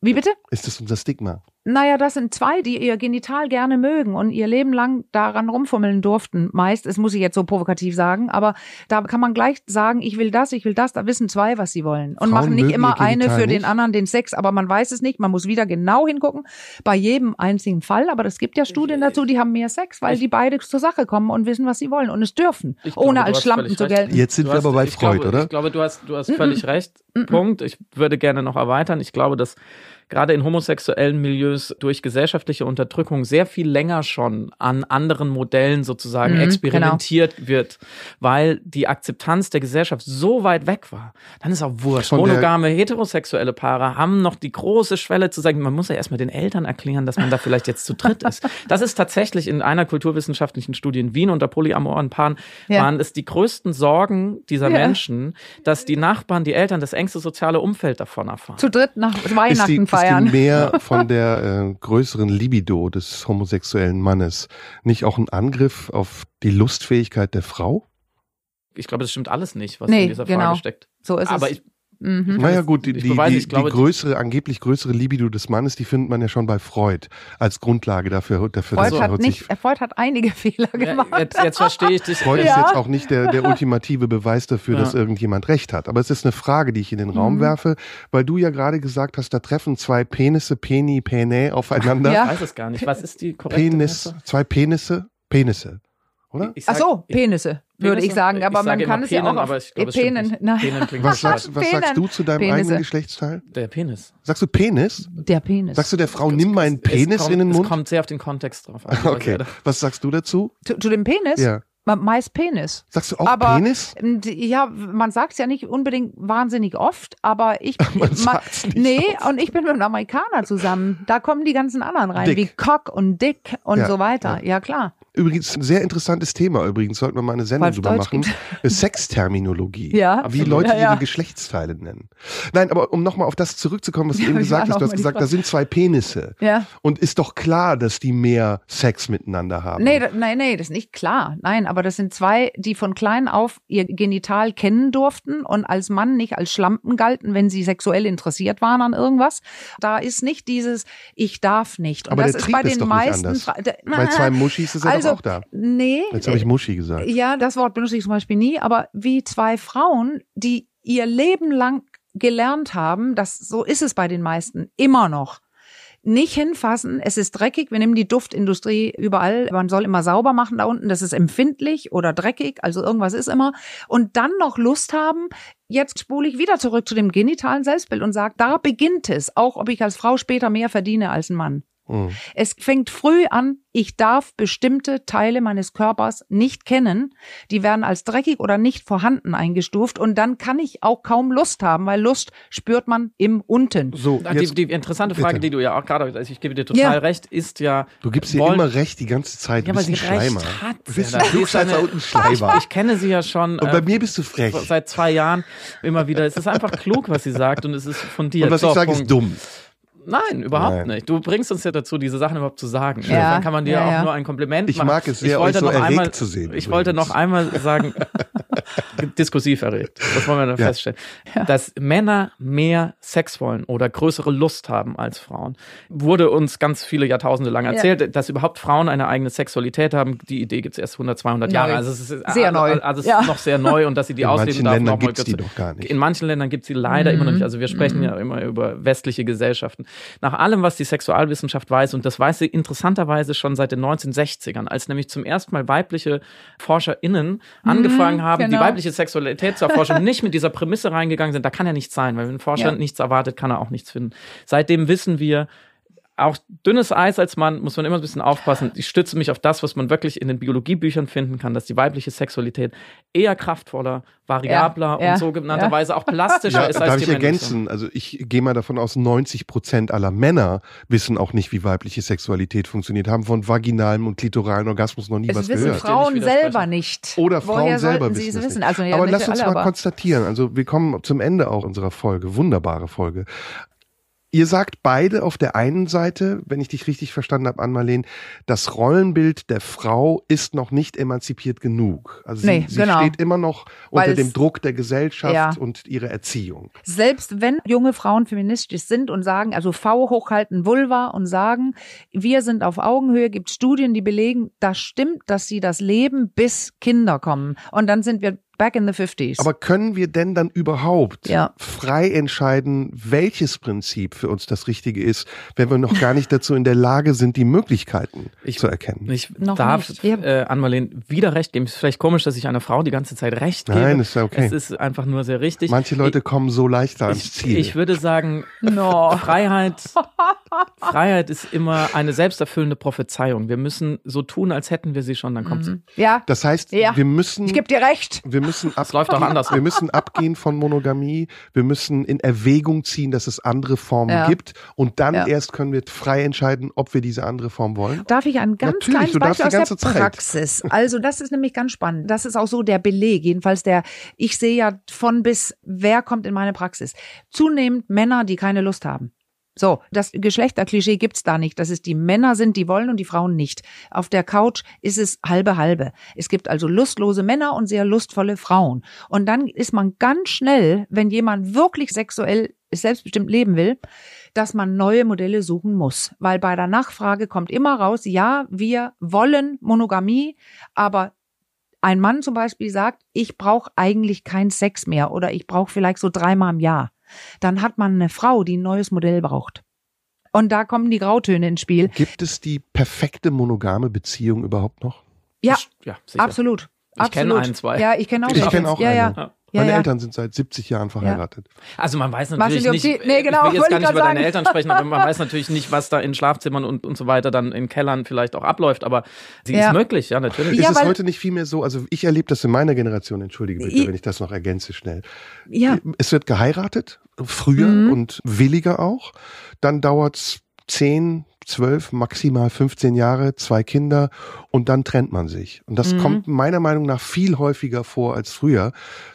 Speaker 4: Wie bitte?
Speaker 3: Ist das unser Stigma?
Speaker 4: Naja, das sind zwei, die ihr Genital gerne mögen und ihr Leben lang daran rumfummeln durften. Meist, das muss ich jetzt so provokativ sagen, aber da kann man gleich sagen, ich will das, ich will das. Da wissen zwei, was sie wollen. Und
Speaker 3: Frauen
Speaker 4: machen nicht immer eine für den
Speaker 3: nicht?
Speaker 4: anderen den Sex, aber man weiß es nicht. Man muss wieder genau hingucken bei jedem einzigen Fall. Aber es gibt ja Studien dazu, die haben mehr Sex, weil die beide zur Sache kommen und wissen, was sie wollen und es dürfen,
Speaker 2: glaube,
Speaker 4: ohne als Schlampen zu gelten.
Speaker 3: Jetzt sind
Speaker 2: Du
Speaker 3: wir
Speaker 2: hast-
Speaker 3: aber bei Freud,
Speaker 2: glaube,
Speaker 3: oder?
Speaker 2: Ich glaube, du hast, du hast völlig recht. Punkt. Ich würde gerne noch erweitern. Ich glaube, dass gerade in homosexuellen Milieus durch gesellschaftliche Unterdrückung sehr viel länger schon an anderen Modellen sozusagen
Speaker 4: Mhm,
Speaker 2: experimentiert wird, weil die Akzeptanz der Gesellschaft so weit weg war. Dann ist auch wurscht.
Speaker 3: Der-
Speaker 2: Monogame, heterosexuelle Paare haben noch die große Schwelle zu sagen, man muss ja erstmal den Eltern erklären, dass man da vielleicht jetzt zu dritt ist. [LAUGHS] Das ist tatsächlich in einer kulturwissenschaftlichen Studie in Wien unter polyamoren Paaren
Speaker 4: Ja.
Speaker 2: waren es die größten Sorgen dieser
Speaker 4: Ja.
Speaker 2: Menschen, dass die Nachbarn, die Eltern, das engste soziale Umfeld davon erfahren.
Speaker 4: Zu dritt nach
Speaker 3: Ist
Speaker 4: Weihnachten
Speaker 3: ist
Speaker 4: feiern.
Speaker 3: die mehr [LAUGHS] von der äh, größeren Libido des homosexuellen Mannes nicht auch ein Angriff auf die Lustfähigkeit der Frau?
Speaker 2: Ich glaube, das stimmt alles nicht, was
Speaker 4: Nee,
Speaker 2: in dieser Frage
Speaker 4: genau.
Speaker 2: steckt.
Speaker 4: so ist
Speaker 2: Aber
Speaker 4: es.
Speaker 2: ich,
Speaker 4: mhm.
Speaker 3: Naja gut, die, die,
Speaker 2: beweise,
Speaker 3: die,
Speaker 2: ich glaube,
Speaker 3: die größere, angeblich größere Libido des Mannes, die findet man ja schon bei Freud als Grundlage dafür. dafür
Speaker 4: Freud
Speaker 3: dass
Speaker 4: hat nicht, äh, Freud hat einige [LAUGHS] Fehler
Speaker 2: ja,
Speaker 4: gemacht.
Speaker 2: jetzt, jetzt verstehe ich dich.
Speaker 3: Freud ist
Speaker 4: Ja.
Speaker 3: jetzt auch nicht der, der [LAUGHS] ultimative Beweis dafür,
Speaker 2: Ja.
Speaker 3: dass irgendjemand recht hat. Aber es ist eine Frage, die ich in den Raum
Speaker 4: Mhm.
Speaker 3: werfe, weil du ja gerade gesagt hast, da treffen zwei Penisse, Peni, Pene aufeinander.
Speaker 4: Ja.
Speaker 2: Ich weiß es gar nicht. Was ist die korrekte
Speaker 3: Penis, zwei Penisse, Penisse, oder?
Speaker 2: Ich
Speaker 4: Ach
Speaker 2: sag-
Speaker 4: so,
Speaker 2: ich-
Speaker 4: Penisse. Würde ich sagen. Aber
Speaker 2: ich
Speaker 4: man kann es ja
Speaker 2: Penen,
Speaker 4: auch
Speaker 2: aber
Speaker 4: auf
Speaker 2: ich glaube, es stimmt
Speaker 4: Penen.
Speaker 2: Penen klingt [LAUGHS]
Speaker 3: Was sagst, was sagst du zu deinem
Speaker 4: Penisse.
Speaker 3: eigenen Geschlechtsteil?
Speaker 2: Der Penis.
Speaker 3: Sagst du Penis?
Speaker 4: Der Penis.
Speaker 3: Sagst du der Frau, nimm meinen Penis
Speaker 2: kommt,
Speaker 3: in den Mund?
Speaker 2: Es kommt sehr auf den Kontext drauf an.
Speaker 3: Okay. Was sagst du dazu?
Speaker 4: zu, zu dem Penis?
Speaker 3: Ja.
Speaker 4: Meist Penis.
Speaker 3: Sagst du auch
Speaker 4: Aber-
Speaker 3: Penis?
Speaker 4: Ja, man sagt es ja nicht unbedingt wahnsinnig oft, aber ich [LAUGHS]
Speaker 3: Man
Speaker 4: ma-
Speaker 3: sagt's nicht
Speaker 4: nee,
Speaker 3: oft.
Speaker 4: und ich bin mit einem Amerikaner zusammen. Da kommen die ganzen anderen rein,
Speaker 3: Dick.
Speaker 4: wie Cock und Dick und
Speaker 3: Ja,
Speaker 4: so weiter. Ja, klar.
Speaker 3: Übrigens ein sehr interessantes Thema. Übrigens sollten wir mal eine Sendung drüber machen. Sexterminologie.
Speaker 4: Ja,
Speaker 3: Wie. Leute
Speaker 4: Ja, ja.
Speaker 3: ihre Geschlechtsteile nennen. Nein, aber um nochmal auf das zurückzukommen, was du
Speaker 4: Ja,
Speaker 3: eben gesagt hast. Du hast gesagt, da sind zwei Penisse.
Speaker 4: Ja.
Speaker 3: Und ist doch klar, dass die mehr Sex miteinander haben.
Speaker 4: Nee, da, nein, nee, das ist nicht klar. Nein, aber das sind zwei, die von klein auf ihr Genital kennen durften und als Mann nicht als Schlampen galten, wenn sie sexuell interessiert waren an irgendwas. Da ist nicht dieses ich darf nicht. Und
Speaker 3: Aber
Speaker 4: das
Speaker 3: der
Speaker 4: ist
Speaker 3: Trieb
Speaker 4: bei
Speaker 3: ist
Speaker 4: den
Speaker 3: doch nicht
Speaker 4: meisten
Speaker 3: anders.
Speaker 4: Der-
Speaker 3: Bei zwei [LAUGHS] Muschis ist er
Speaker 4: also,
Speaker 3: doch auch da.
Speaker 4: Nee.
Speaker 3: Jetzt habe ich Muschi gesagt.
Speaker 4: Ja, das Wort benutze ich zum Beispiel nie, aber wie zwei Frauen, die ihr Leben lang gelernt haben, das so ist es bei den meisten immer noch. Nicht hinfassen, es ist dreckig, wir nehmen die Duftindustrie überall, man soll immer sauber machen da unten, das ist empfindlich oder dreckig, also irgendwas ist immer. Und dann noch Lust haben, jetzt spule ich wieder zurück zu dem genitalen Selbstbild und sage, da beginnt es, auch ob ich als Frau später mehr verdiene als ein Mann.
Speaker 3: Mhm.
Speaker 4: Es fängt früh an, ich darf bestimmte Teile meines Körpers nicht kennen. Die werden als dreckig oder nicht vorhanden eingestuft und dann kann ich auch kaum Lust haben, weil Lust spürt man im Unten.
Speaker 3: So,
Speaker 2: Ah,
Speaker 3: jetzt,
Speaker 2: Die, die interessante Frage,
Speaker 3: bitte.
Speaker 2: die du ja auch gerade, also ich gebe dir total
Speaker 4: Ja.
Speaker 2: recht, ist ja.
Speaker 3: du gibst ihr
Speaker 2: wollen-
Speaker 3: immer recht die ganze Zeit. Du
Speaker 2: Ja,
Speaker 3: bist
Speaker 2: sie
Speaker 3: ein Schleimer.
Speaker 2: recht hat.
Speaker 3: Du bist
Speaker 2: Ja,
Speaker 3: ein Klugscheißer und ein Schleimer.
Speaker 2: Ich kenne sie ja schon
Speaker 3: Und bei
Speaker 2: äh,
Speaker 3: mir bist du frech.
Speaker 2: seit zwei Jahren immer wieder. Es ist einfach klug, was sie sagt und es ist fundiert.
Speaker 3: Und was
Speaker 2: So,
Speaker 3: ich sage, ist dumm.
Speaker 2: Nein, überhaupt
Speaker 3: Nein.
Speaker 2: nicht. Du bringst uns ja dazu, diese Sachen überhaupt zu sagen.
Speaker 4: Ja,
Speaker 2: Dann kann man dir
Speaker 4: ja,
Speaker 2: auch
Speaker 4: ja.
Speaker 2: nur ein Kompliment
Speaker 3: Ich
Speaker 2: machen.
Speaker 3: mag es sehr,
Speaker 2: ich wollte
Speaker 3: euch so
Speaker 2: noch
Speaker 3: erregt
Speaker 2: einmal,
Speaker 3: zu sehen,
Speaker 2: Ich
Speaker 3: übrigens.
Speaker 2: wollte noch einmal sagen, [LAUGHS] diskursiv erregt. Das wollen wir dann
Speaker 3: Ja.
Speaker 2: feststellen. Dass Männer mehr Sex wollen oder größere Lust haben als Frauen, wurde uns ganz viele Jahrtausende lang erzählt. Dass überhaupt Frauen eine eigene Sexualität haben, die Idee gibt es erst 100, 200
Speaker 4: Neu.
Speaker 2: Jahre. Also es ist
Speaker 4: Sehr
Speaker 2: also,
Speaker 4: neu.
Speaker 2: Also es
Speaker 4: Ja.
Speaker 2: ist noch sehr neu und dass sie die
Speaker 3: In
Speaker 2: ausleben darf.
Speaker 3: Ländern
Speaker 2: noch mal
Speaker 3: gibt's die doch gar nicht.
Speaker 2: In manchen Ländern gibt es sie leider immer noch
Speaker 4: Mhm.
Speaker 2: nicht. Also wir sprechen ja immer über westliche Gesellschaften. Nach allem, was die Sexualwissenschaft weiß, und das weiß sie interessanterweise schon seit den 1960ern, als nämlich zum ersten Mal weibliche ForscherInnen angefangen haben, die
Speaker 4: genau.
Speaker 2: weibliche Sexualität zu erforschen, [LAUGHS] nicht mit dieser Prämisse reingegangen sind, da kann ja nichts sein, weil wenn ein Forscher
Speaker 4: Ja.
Speaker 2: nichts erwartet, kann er auch nichts finden. Seitdem wissen wir, auch dünnes Eis als Mann muss man immer ein bisschen aufpassen. Ich stütze mich auf das, was man wirklich in den Biologiebüchern finden kann, dass die weibliche Sexualität eher kraftvoller, variabler
Speaker 4: Ja, ja,
Speaker 2: und sogenannterweise auch plastischer
Speaker 3: Ja,
Speaker 2: ist als
Speaker 3: darf
Speaker 2: die
Speaker 3: ich
Speaker 2: männliche.
Speaker 3: ergänzen? Also ich gehe mal davon aus, 90 Prozent aller Männer wissen auch nicht, wie weibliche Sexualität funktioniert, haben von vaginalem und klitoralen Orgasmus noch nie
Speaker 4: Es
Speaker 3: was
Speaker 4: wissen
Speaker 3: gehört.
Speaker 4: Frauen selber nicht.
Speaker 3: Oder Frauen
Speaker 4: Woher
Speaker 3: selber wissen
Speaker 4: wissen?
Speaker 3: nicht.
Speaker 4: Also, ja,
Speaker 3: aber
Speaker 4: nicht
Speaker 3: lass uns
Speaker 4: alle,
Speaker 3: mal
Speaker 4: aber-
Speaker 3: konstatieren. Also wir kommen zum Ende auch unserer Folge. Wunderbare Folge. Ihr sagt beide auf der einen Seite, wenn ich dich richtig verstanden habe, Ann-Marleen, das Rollenbild der Frau ist noch nicht emanzipiert genug. Also
Speaker 4: Nee,
Speaker 3: sie, sie
Speaker 4: genau.
Speaker 3: steht immer noch unter
Speaker 4: Weil
Speaker 3: dem
Speaker 4: es-
Speaker 3: Druck der Gesellschaft
Speaker 4: Ja.
Speaker 3: und ihrer Erziehung.
Speaker 4: Selbst wenn junge Frauen feministisch sind und sagen, also V hochhalten Vulva und sagen, wir sind auf Augenhöhe, gibt Studien, die belegen, das stimmt, dass sie das leben, bis Kinder kommen. Und dann sind wir back in the 50s.
Speaker 3: Aber können wir denn dann überhaupt
Speaker 4: Ja.
Speaker 3: frei entscheiden, welches Prinzip für uns das Richtige ist, wenn wir noch gar nicht dazu in der Lage sind, die Möglichkeiten
Speaker 2: Ich-
Speaker 3: zu erkennen?
Speaker 2: Ich
Speaker 4: Noch
Speaker 2: darf
Speaker 4: nicht.
Speaker 2: Äh, Ann-Marleen wieder recht geben. Es ist vielleicht komisch, dass ich einer Frau die ganze Zeit recht gebe.
Speaker 3: Nein, ist ja okay.
Speaker 2: Es ist einfach nur sehr richtig.
Speaker 3: Manche Leute kommen so leichter ans
Speaker 2: ich,
Speaker 3: Ziel.
Speaker 2: ich würde sagen,
Speaker 4: No.
Speaker 2: Freiheit, [LAUGHS] Freiheit ist immer eine selbsterfüllende Prophezeiung. Wir müssen so tun, als hätten wir sie schon, dann kommt sie.
Speaker 4: ja,
Speaker 3: das heißt,
Speaker 4: Ja.
Speaker 3: wir müssen,
Speaker 4: ich gebe dir recht.
Speaker 3: wir müssen ab,
Speaker 2: Es läuft auch anders.
Speaker 3: Wir müssen abgehen von Monogamie. Wir müssen in Erwägung ziehen, dass es andere Formen
Speaker 4: Ja.
Speaker 3: gibt. Und dann
Speaker 4: Ja.
Speaker 3: erst können wir frei entscheiden, ob wir diese andere Form wollen.
Speaker 4: Darf ich ein ganz
Speaker 3: Natürlich,
Speaker 4: kleines
Speaker 3: du darfst
Speaker 4: Beispiel
Speaker 3: die
Speaker 4: aus der
Speaker 3: ganze Zeit.
Speaker 4: Praxis? Also das ist nämlich ganz spannend. Das ist auch so der Beleg, jedenfalls der, ich sehe ja von bis, wer kommt in meine Praxis? Zunehmend Männer, die keine Lust haben. So, das Geschlechterklischee gibt's da nicht, dass es die Männer sind, die wollen und die Frauen nicht. Auf der Couch ist es halbe halbe. Es gibt also lustlose Männer und sehr lustvolle Frauen. Und dann ist man ganz schnell, wenn jemand wirklich sexuell selbstbestimmt leben will, dass man neue Modelle suchen muss. Weil bei der Nachfrage kommt immer raus, ja, wir wollen Monogamie, aber ein Mann zum Beispiel sagt, ich brauche eigentlich keinen Sex mehr oder ich brauche vielleicht so dreimal im Jahr. Dann hat man eine Frau, die ein neues Modell braucht. Und da kommen die Grautöne ins Spiel.
Speaker 3: Gibt es die perfekte monogame Beziehung überhaupt noch?
Speaker 4: Ja,
Speaker 2: ja sicher.
Speaker 4: absolut.
Speaker 2: Ich kenne ein, zwei.
Speaker 4: Ja, ich kenne auch.
Speaker 3: Ich kenne auch
Speaker 4: ja,
Speaker 3: eine.
Speaker 4: Ja.
Speaker 3: Meine
Speaker 4: ja.
Speaker 3: Eltern sind seit 70 Jahren verheiratet.
Speaker 2: Also man weiß natürlich nicht,
Speaker 4: die- nee, genau,
Speaker 2: ich will jetzt
Speaker 4: wollte
Speaker 2: gar
Speaker 4: ich
Speaker 2: nicht über
Speaker 4: grad
Speaker 2: deine
Speaker 4: sagen.
Speaker 2: Eltern sprechen, aber man [LAUGHS] weiß natürlich nicht, was da in Schlafzimmern und, und so weiter dann in Kellern vielleicht auch abläuft, aber sie
Speaker 4: Ja.
Speaker 2: ist möglich, ja, natürlich.
Speaker 4: Ja,
Speaker 3: ist es heute nicht viel mehr so, also ich erlebe das in meiner Generation, entschuldige bitte,
Speaker 4: I-
Speaker 3: wenn ich das noch ergänze schnell.
Speaker 4: Ja.
Speaker 3: Es wird geheiratet, früher
Speaker 4: Mhm.
Speaker 3: und williger auch. Dann dauert's 10, 12, maximal 15 Jahre, zwei Kinder und dann trennt man sich. Und das
Speaker 4: Mhm.
Speaker 3: kommt meiner Meinung nach viel häufiger vor als früher.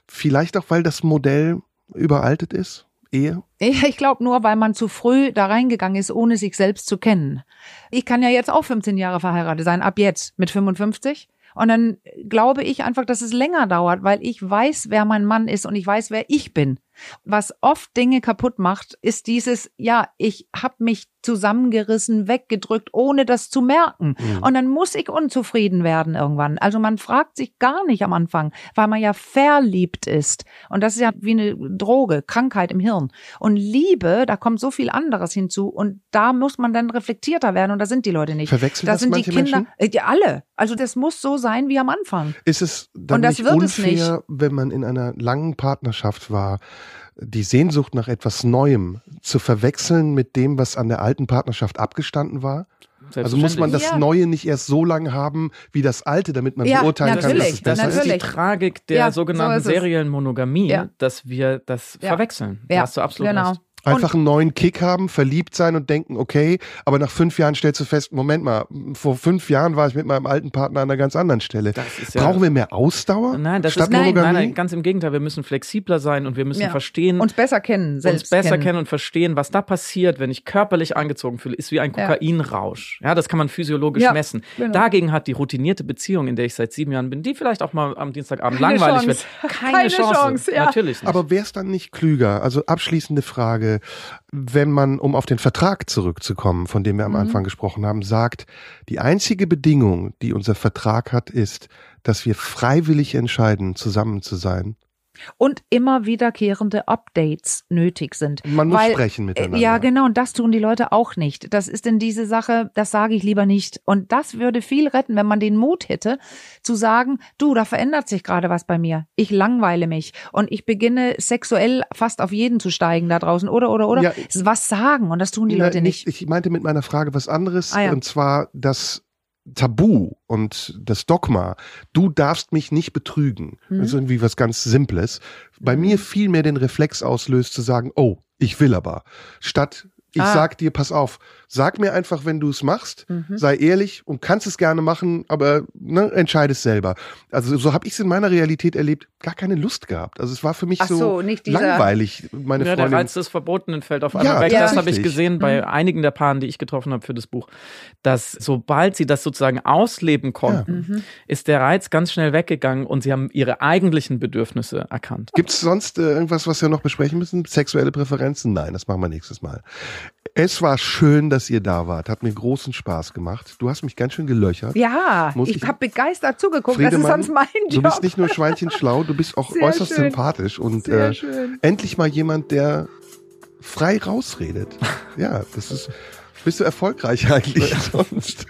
Speaker 3: Vielleicht auch, weil das Modell überaltet ist, Ehe.
Speaker 4: Ich glaube nur, weil man zu früh da reingegangen ist, ohne sich selbst zu kennen. Ich kann ja jetzt auch 15 Jahre verheiratet sein, ab jetzt mit 55. Und dann glaube ich einfach, dass es länger dauert, weil ich weiß, wer mein Mann ist und ich weiß, wer ich bin. Was oft Dinge kaputt macht, ist dieses, ja, ich habe mich zusammengerissen, weggedrückt, ohne das zu merken.
Speaker 3: Mhm.
Speaker 4: Und dann muss ich unzufrieden werden irgendwann. Also man fragt sich gar nicht am Anfang, weil man ja verliebt ist. Und das ist ja wie eine Droge, Krankheit im Hirn. Und Liebe, da kommt so viel anderes hinzu. Und da muss man dann reflektierter werden. Und da sind die Leute nicht.
Speaker 3: Verwechseln
Speaker 4: da
Speaker 3: das
Speaker 4: sind die Kinder,
Speaker 3: Menschen?
Speaker 4: äh, alle. Also das muss so sein wie am Anfang.
Speaker 3: Ist es dann
Speaker 4: Und das
Speaker 3: nicht
Speaker 4: wird es
Speaker 3: unfair,
Speaker 4: nicht.
Speaker 3: wenn man in einer langen Partnerschaft war, die Sehnsucht nach etwas Neuem zu verwechseln mit dem, was an der alten Partnerschaft abgestanden war? Also muss man das
Speaker 4: Ja.
Speaker 3: Neue nicht erst so lange haben wie das Alte, damit man
Speaker 4: Ja,
Speaker 3: beurteilen kann,
Speaker 4: natürlich,
Speaker 3: dass es
Speaker 2: Das
Speaker 3: besser
Speaker 2: ist die
Speaker 4: natürlich.
Speaker 2: Tragik der
Speaker 4: Ja,
Speaker 2: sogenannten
Speaker 4: so ist es.
Speaker 2: seriellen Monogamie,
Speaker 4: Ja.
Speaker 2: dass wir das
Speaker 4: Ja.
Speaker 2: verwechseln. Da
Speaker 4: Ja,
Speaker 2: hast du absolut
Speaker 4: genau.
Speaker 2: recht.
Speaker 3: Einfach einen neuen Kick haben, verliebt sein und denken, okay, aber nach fünf Jahren stellst du fest, Moment mal, vor fünf Jahren war ich mit meinem alten Partner an einer ganz anderen Stelle.
Speaker 2: Das ist ja-
Speaker 3: Brauchen wir mehr Ausdauer
Speaker 2: Nein, das
Speaker 3: statt
Speaker 2: ist nein, nein, nein, ganz im Gegenteil. Wir müssen flexibler sein und wir müssen
Speaker 4: Ja.
Speaker 2: verstehen,
Speaker 4: Uns besser kennen, selbst
Speaker 2: uns besser kennen. und verstehen, was da passiert, wenn ich körperlich angezogen fühle, ist wie ein. Kokainrausch. Ja, das kann man physiologisch
Speaker 4: Ja,
Speaker 2: messen.
Speaker 4: genau.
Speaker 2: Dagegen hat die routinierte Beziehung, in der ich seit sieben Jahren bin, die vielleicht auch mal am Dienstagabend
Speaker 4: Keine
Speaker 2: langweilig
Speaker 4: Chance.
Speaker 2: wird, keine,
Speaker 4: Keine
Speaker 2: Chance.
Speaker 4: Chance, ja.
Speaker 2: Natürlich nicht.
Speaker 3: Aber wäre es dann nicht klüger? Also abschließende Frage, wenn man, um auf den Vertrag zurückzukommen, von dem wir am
Speaker 4: Mhm.
Speaker 3: Anfang gesprochen haben, sagt, die einzige Bedingung, die unser Vertrag hat, ist, dass wir freiwillig entscheiden, zusammen zu sein.
Speaker 4: Und immer wiederkehrende Updates nötig sind.
Speaker 3: Man muss
Speaker 4: Weil,
Speaker 3: sprechen miteinander.
Speaker 4: äh, Ja, genau, und das tun die Leute auch nicht. Das ist denn diese Sache, das sage ich lieber nicht. Und das würde viel retten, wenn man den Mut hätte, zu sagen, du, da verändert sich gerade was bei mir. Ich langweile mich und ich beginne sexuell fast auf jeden zu steigen da draußen. Oder, oder, oder.
Speaker 3: Ja.
Speaker 4: Was sagen und das tun die
Speaker 3: Na,
Speaker 4: Leute nicht.
Speaker 3: Ich meinte mit meiner Frage was anderes,
Speaker 4: Ah, ja.
Speaker 3: und zwar das Tabu und das Dogma, du darfst mich nicht betrügen.
Speaker 4: Mhm.
Speaker 3: Das ist irgendwie was ganz Simples. Bei mir viel mehr den Reflex auslöst zu sagen, oh, ich will aber. Statt ich
Speaker 4: Ah.
Speaker 3: sag dir, pass auf, sag mir einfach, wenn du es machst,
Speaker 4: Mhm.
Speaker 3: sei ehrlich und kannst es gerne machen, aber ne, entscheide es selber. Also so habe ich es in meiner Realität erlebt, gar keine Lust gehabt. Also es war für mich
Speaker 4: Ach
Speaker 3: so,
Speaker 4: so, nicht dieser-
Speaker 3: langweilig, meine
Speaker 2: ja, der
Speaker 3: Freundin.
Speaker 2: Reiz des Verbotenen fällt auf
Speaker 3: Ja,
Speaker 2: einmal weg.
Speaker 4: ja.
Speaker 2: Das habe ich gesehen bei
Speaker 4: Mhm.
Speaker 2: einigen der Paaren, die ich getroffen habe für das Buch, dass sobald sie das sozusagen ausleben konnten,
Speaker 4: Mhm.
Speaker 2: ist der Reiz ganz schnell weggegangen und sie haben ihre eigentlichen Bedürfnisse erkannt.
Speaker 3: Gibt es sonst äh, irgendwas, was wir noch besprechen müssen? Sexuelle Präferenzen? Nein, das machen wir nächstes Mal. Es war schön, dass ihr da wart. Hat mir großen Spaß gemacht. Du hast mich ganz schön gelöchert.
Speaker 4: Ja,
Speaker 3: Muss
Speaker 4: ich
Speaker 3: ich-
Speaker 4: habe begeistert zugeguckt. das ist
Speaker 3: Friedemann,
Speaker 4: sonst mein
Speaker 3: Du
Speaker 4: Job.
Speaker 3: bist nicht nur Schweinchen schlau, du bist auch
Speaker 4: Sehr
Speaker 3: äußerst
Speaker 4: schön.
Speaker 3: sympathisch und
Speaker 4: Sehr
Speaker 3: äh,
Speaker 4: schön.
Speaker 3: endlich mal jemand, der frei rausredet. [LAUGHS] Ja, das ist. Bist du erfolgreich eigentlich sonst?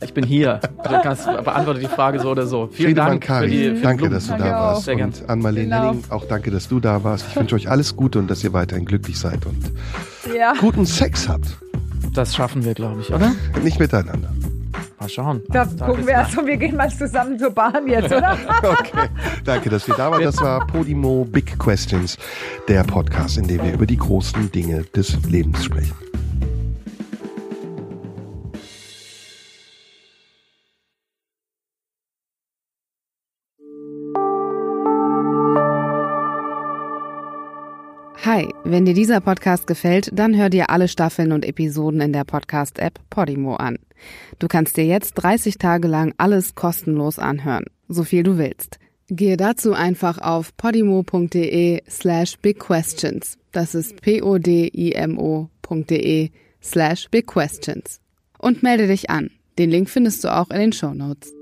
Speaker 2: Ich bin hier. Du [LAUGHS] kannst beantworte die Frage so oder so. Vielen
Speaker 3: Friedemann
Speaker 2: Dank für
Speaker 3: Kari,
Speaker 2: die, für
Speaker 3: danke, dass du
Speaker 4: Danke
Speaker 3: da warst.
Speaker 2: Sehr.
Speaker 3: Und an Marlene
Speaker 4: Genau.
Speaker 3: Henning, auch danke, dass du da warst. Ich wünsche euch alles Gute und dass ihr weiterhin glücklich seid und
Speaker 4: Ja.
Speaker 3: guten Sex habt.
Speaker 2: Das schaffen wir, glaube ich, oder?
Speaker 3: Nicht miteinander.
Speaker 2: Mal schauen.
Speaker 4: Das
Speaker 2: Eines
Speaker 4: gucken wir
Speaker 2: mal.
Speaker 4: erst und wir gehen mal zusammen zur Bahn jetzt, oder? [LAUGHS]
Speaker 3: Okay, danke, dass ihr da wart. Das war Podimo Big Questions, der Podcast, in dem wir über die großen Dinge des Lebens sprechen.
Speaker 1: Hi, wenn dir dieser Podcast gefällt, dann hör dir alle Staffeln und Episoden in der Podcast-App Podimo an. Du kannst dir jetzt 30 Tage lang alles kostenlos anhören, so viel du willst. Gehe dazu einfach auf podimo.de slash bigquestions. Das ist p-o-d-i-m-o.de slash bigquestions. Und melde dich an. Den Link findest du auch in den Shownotes.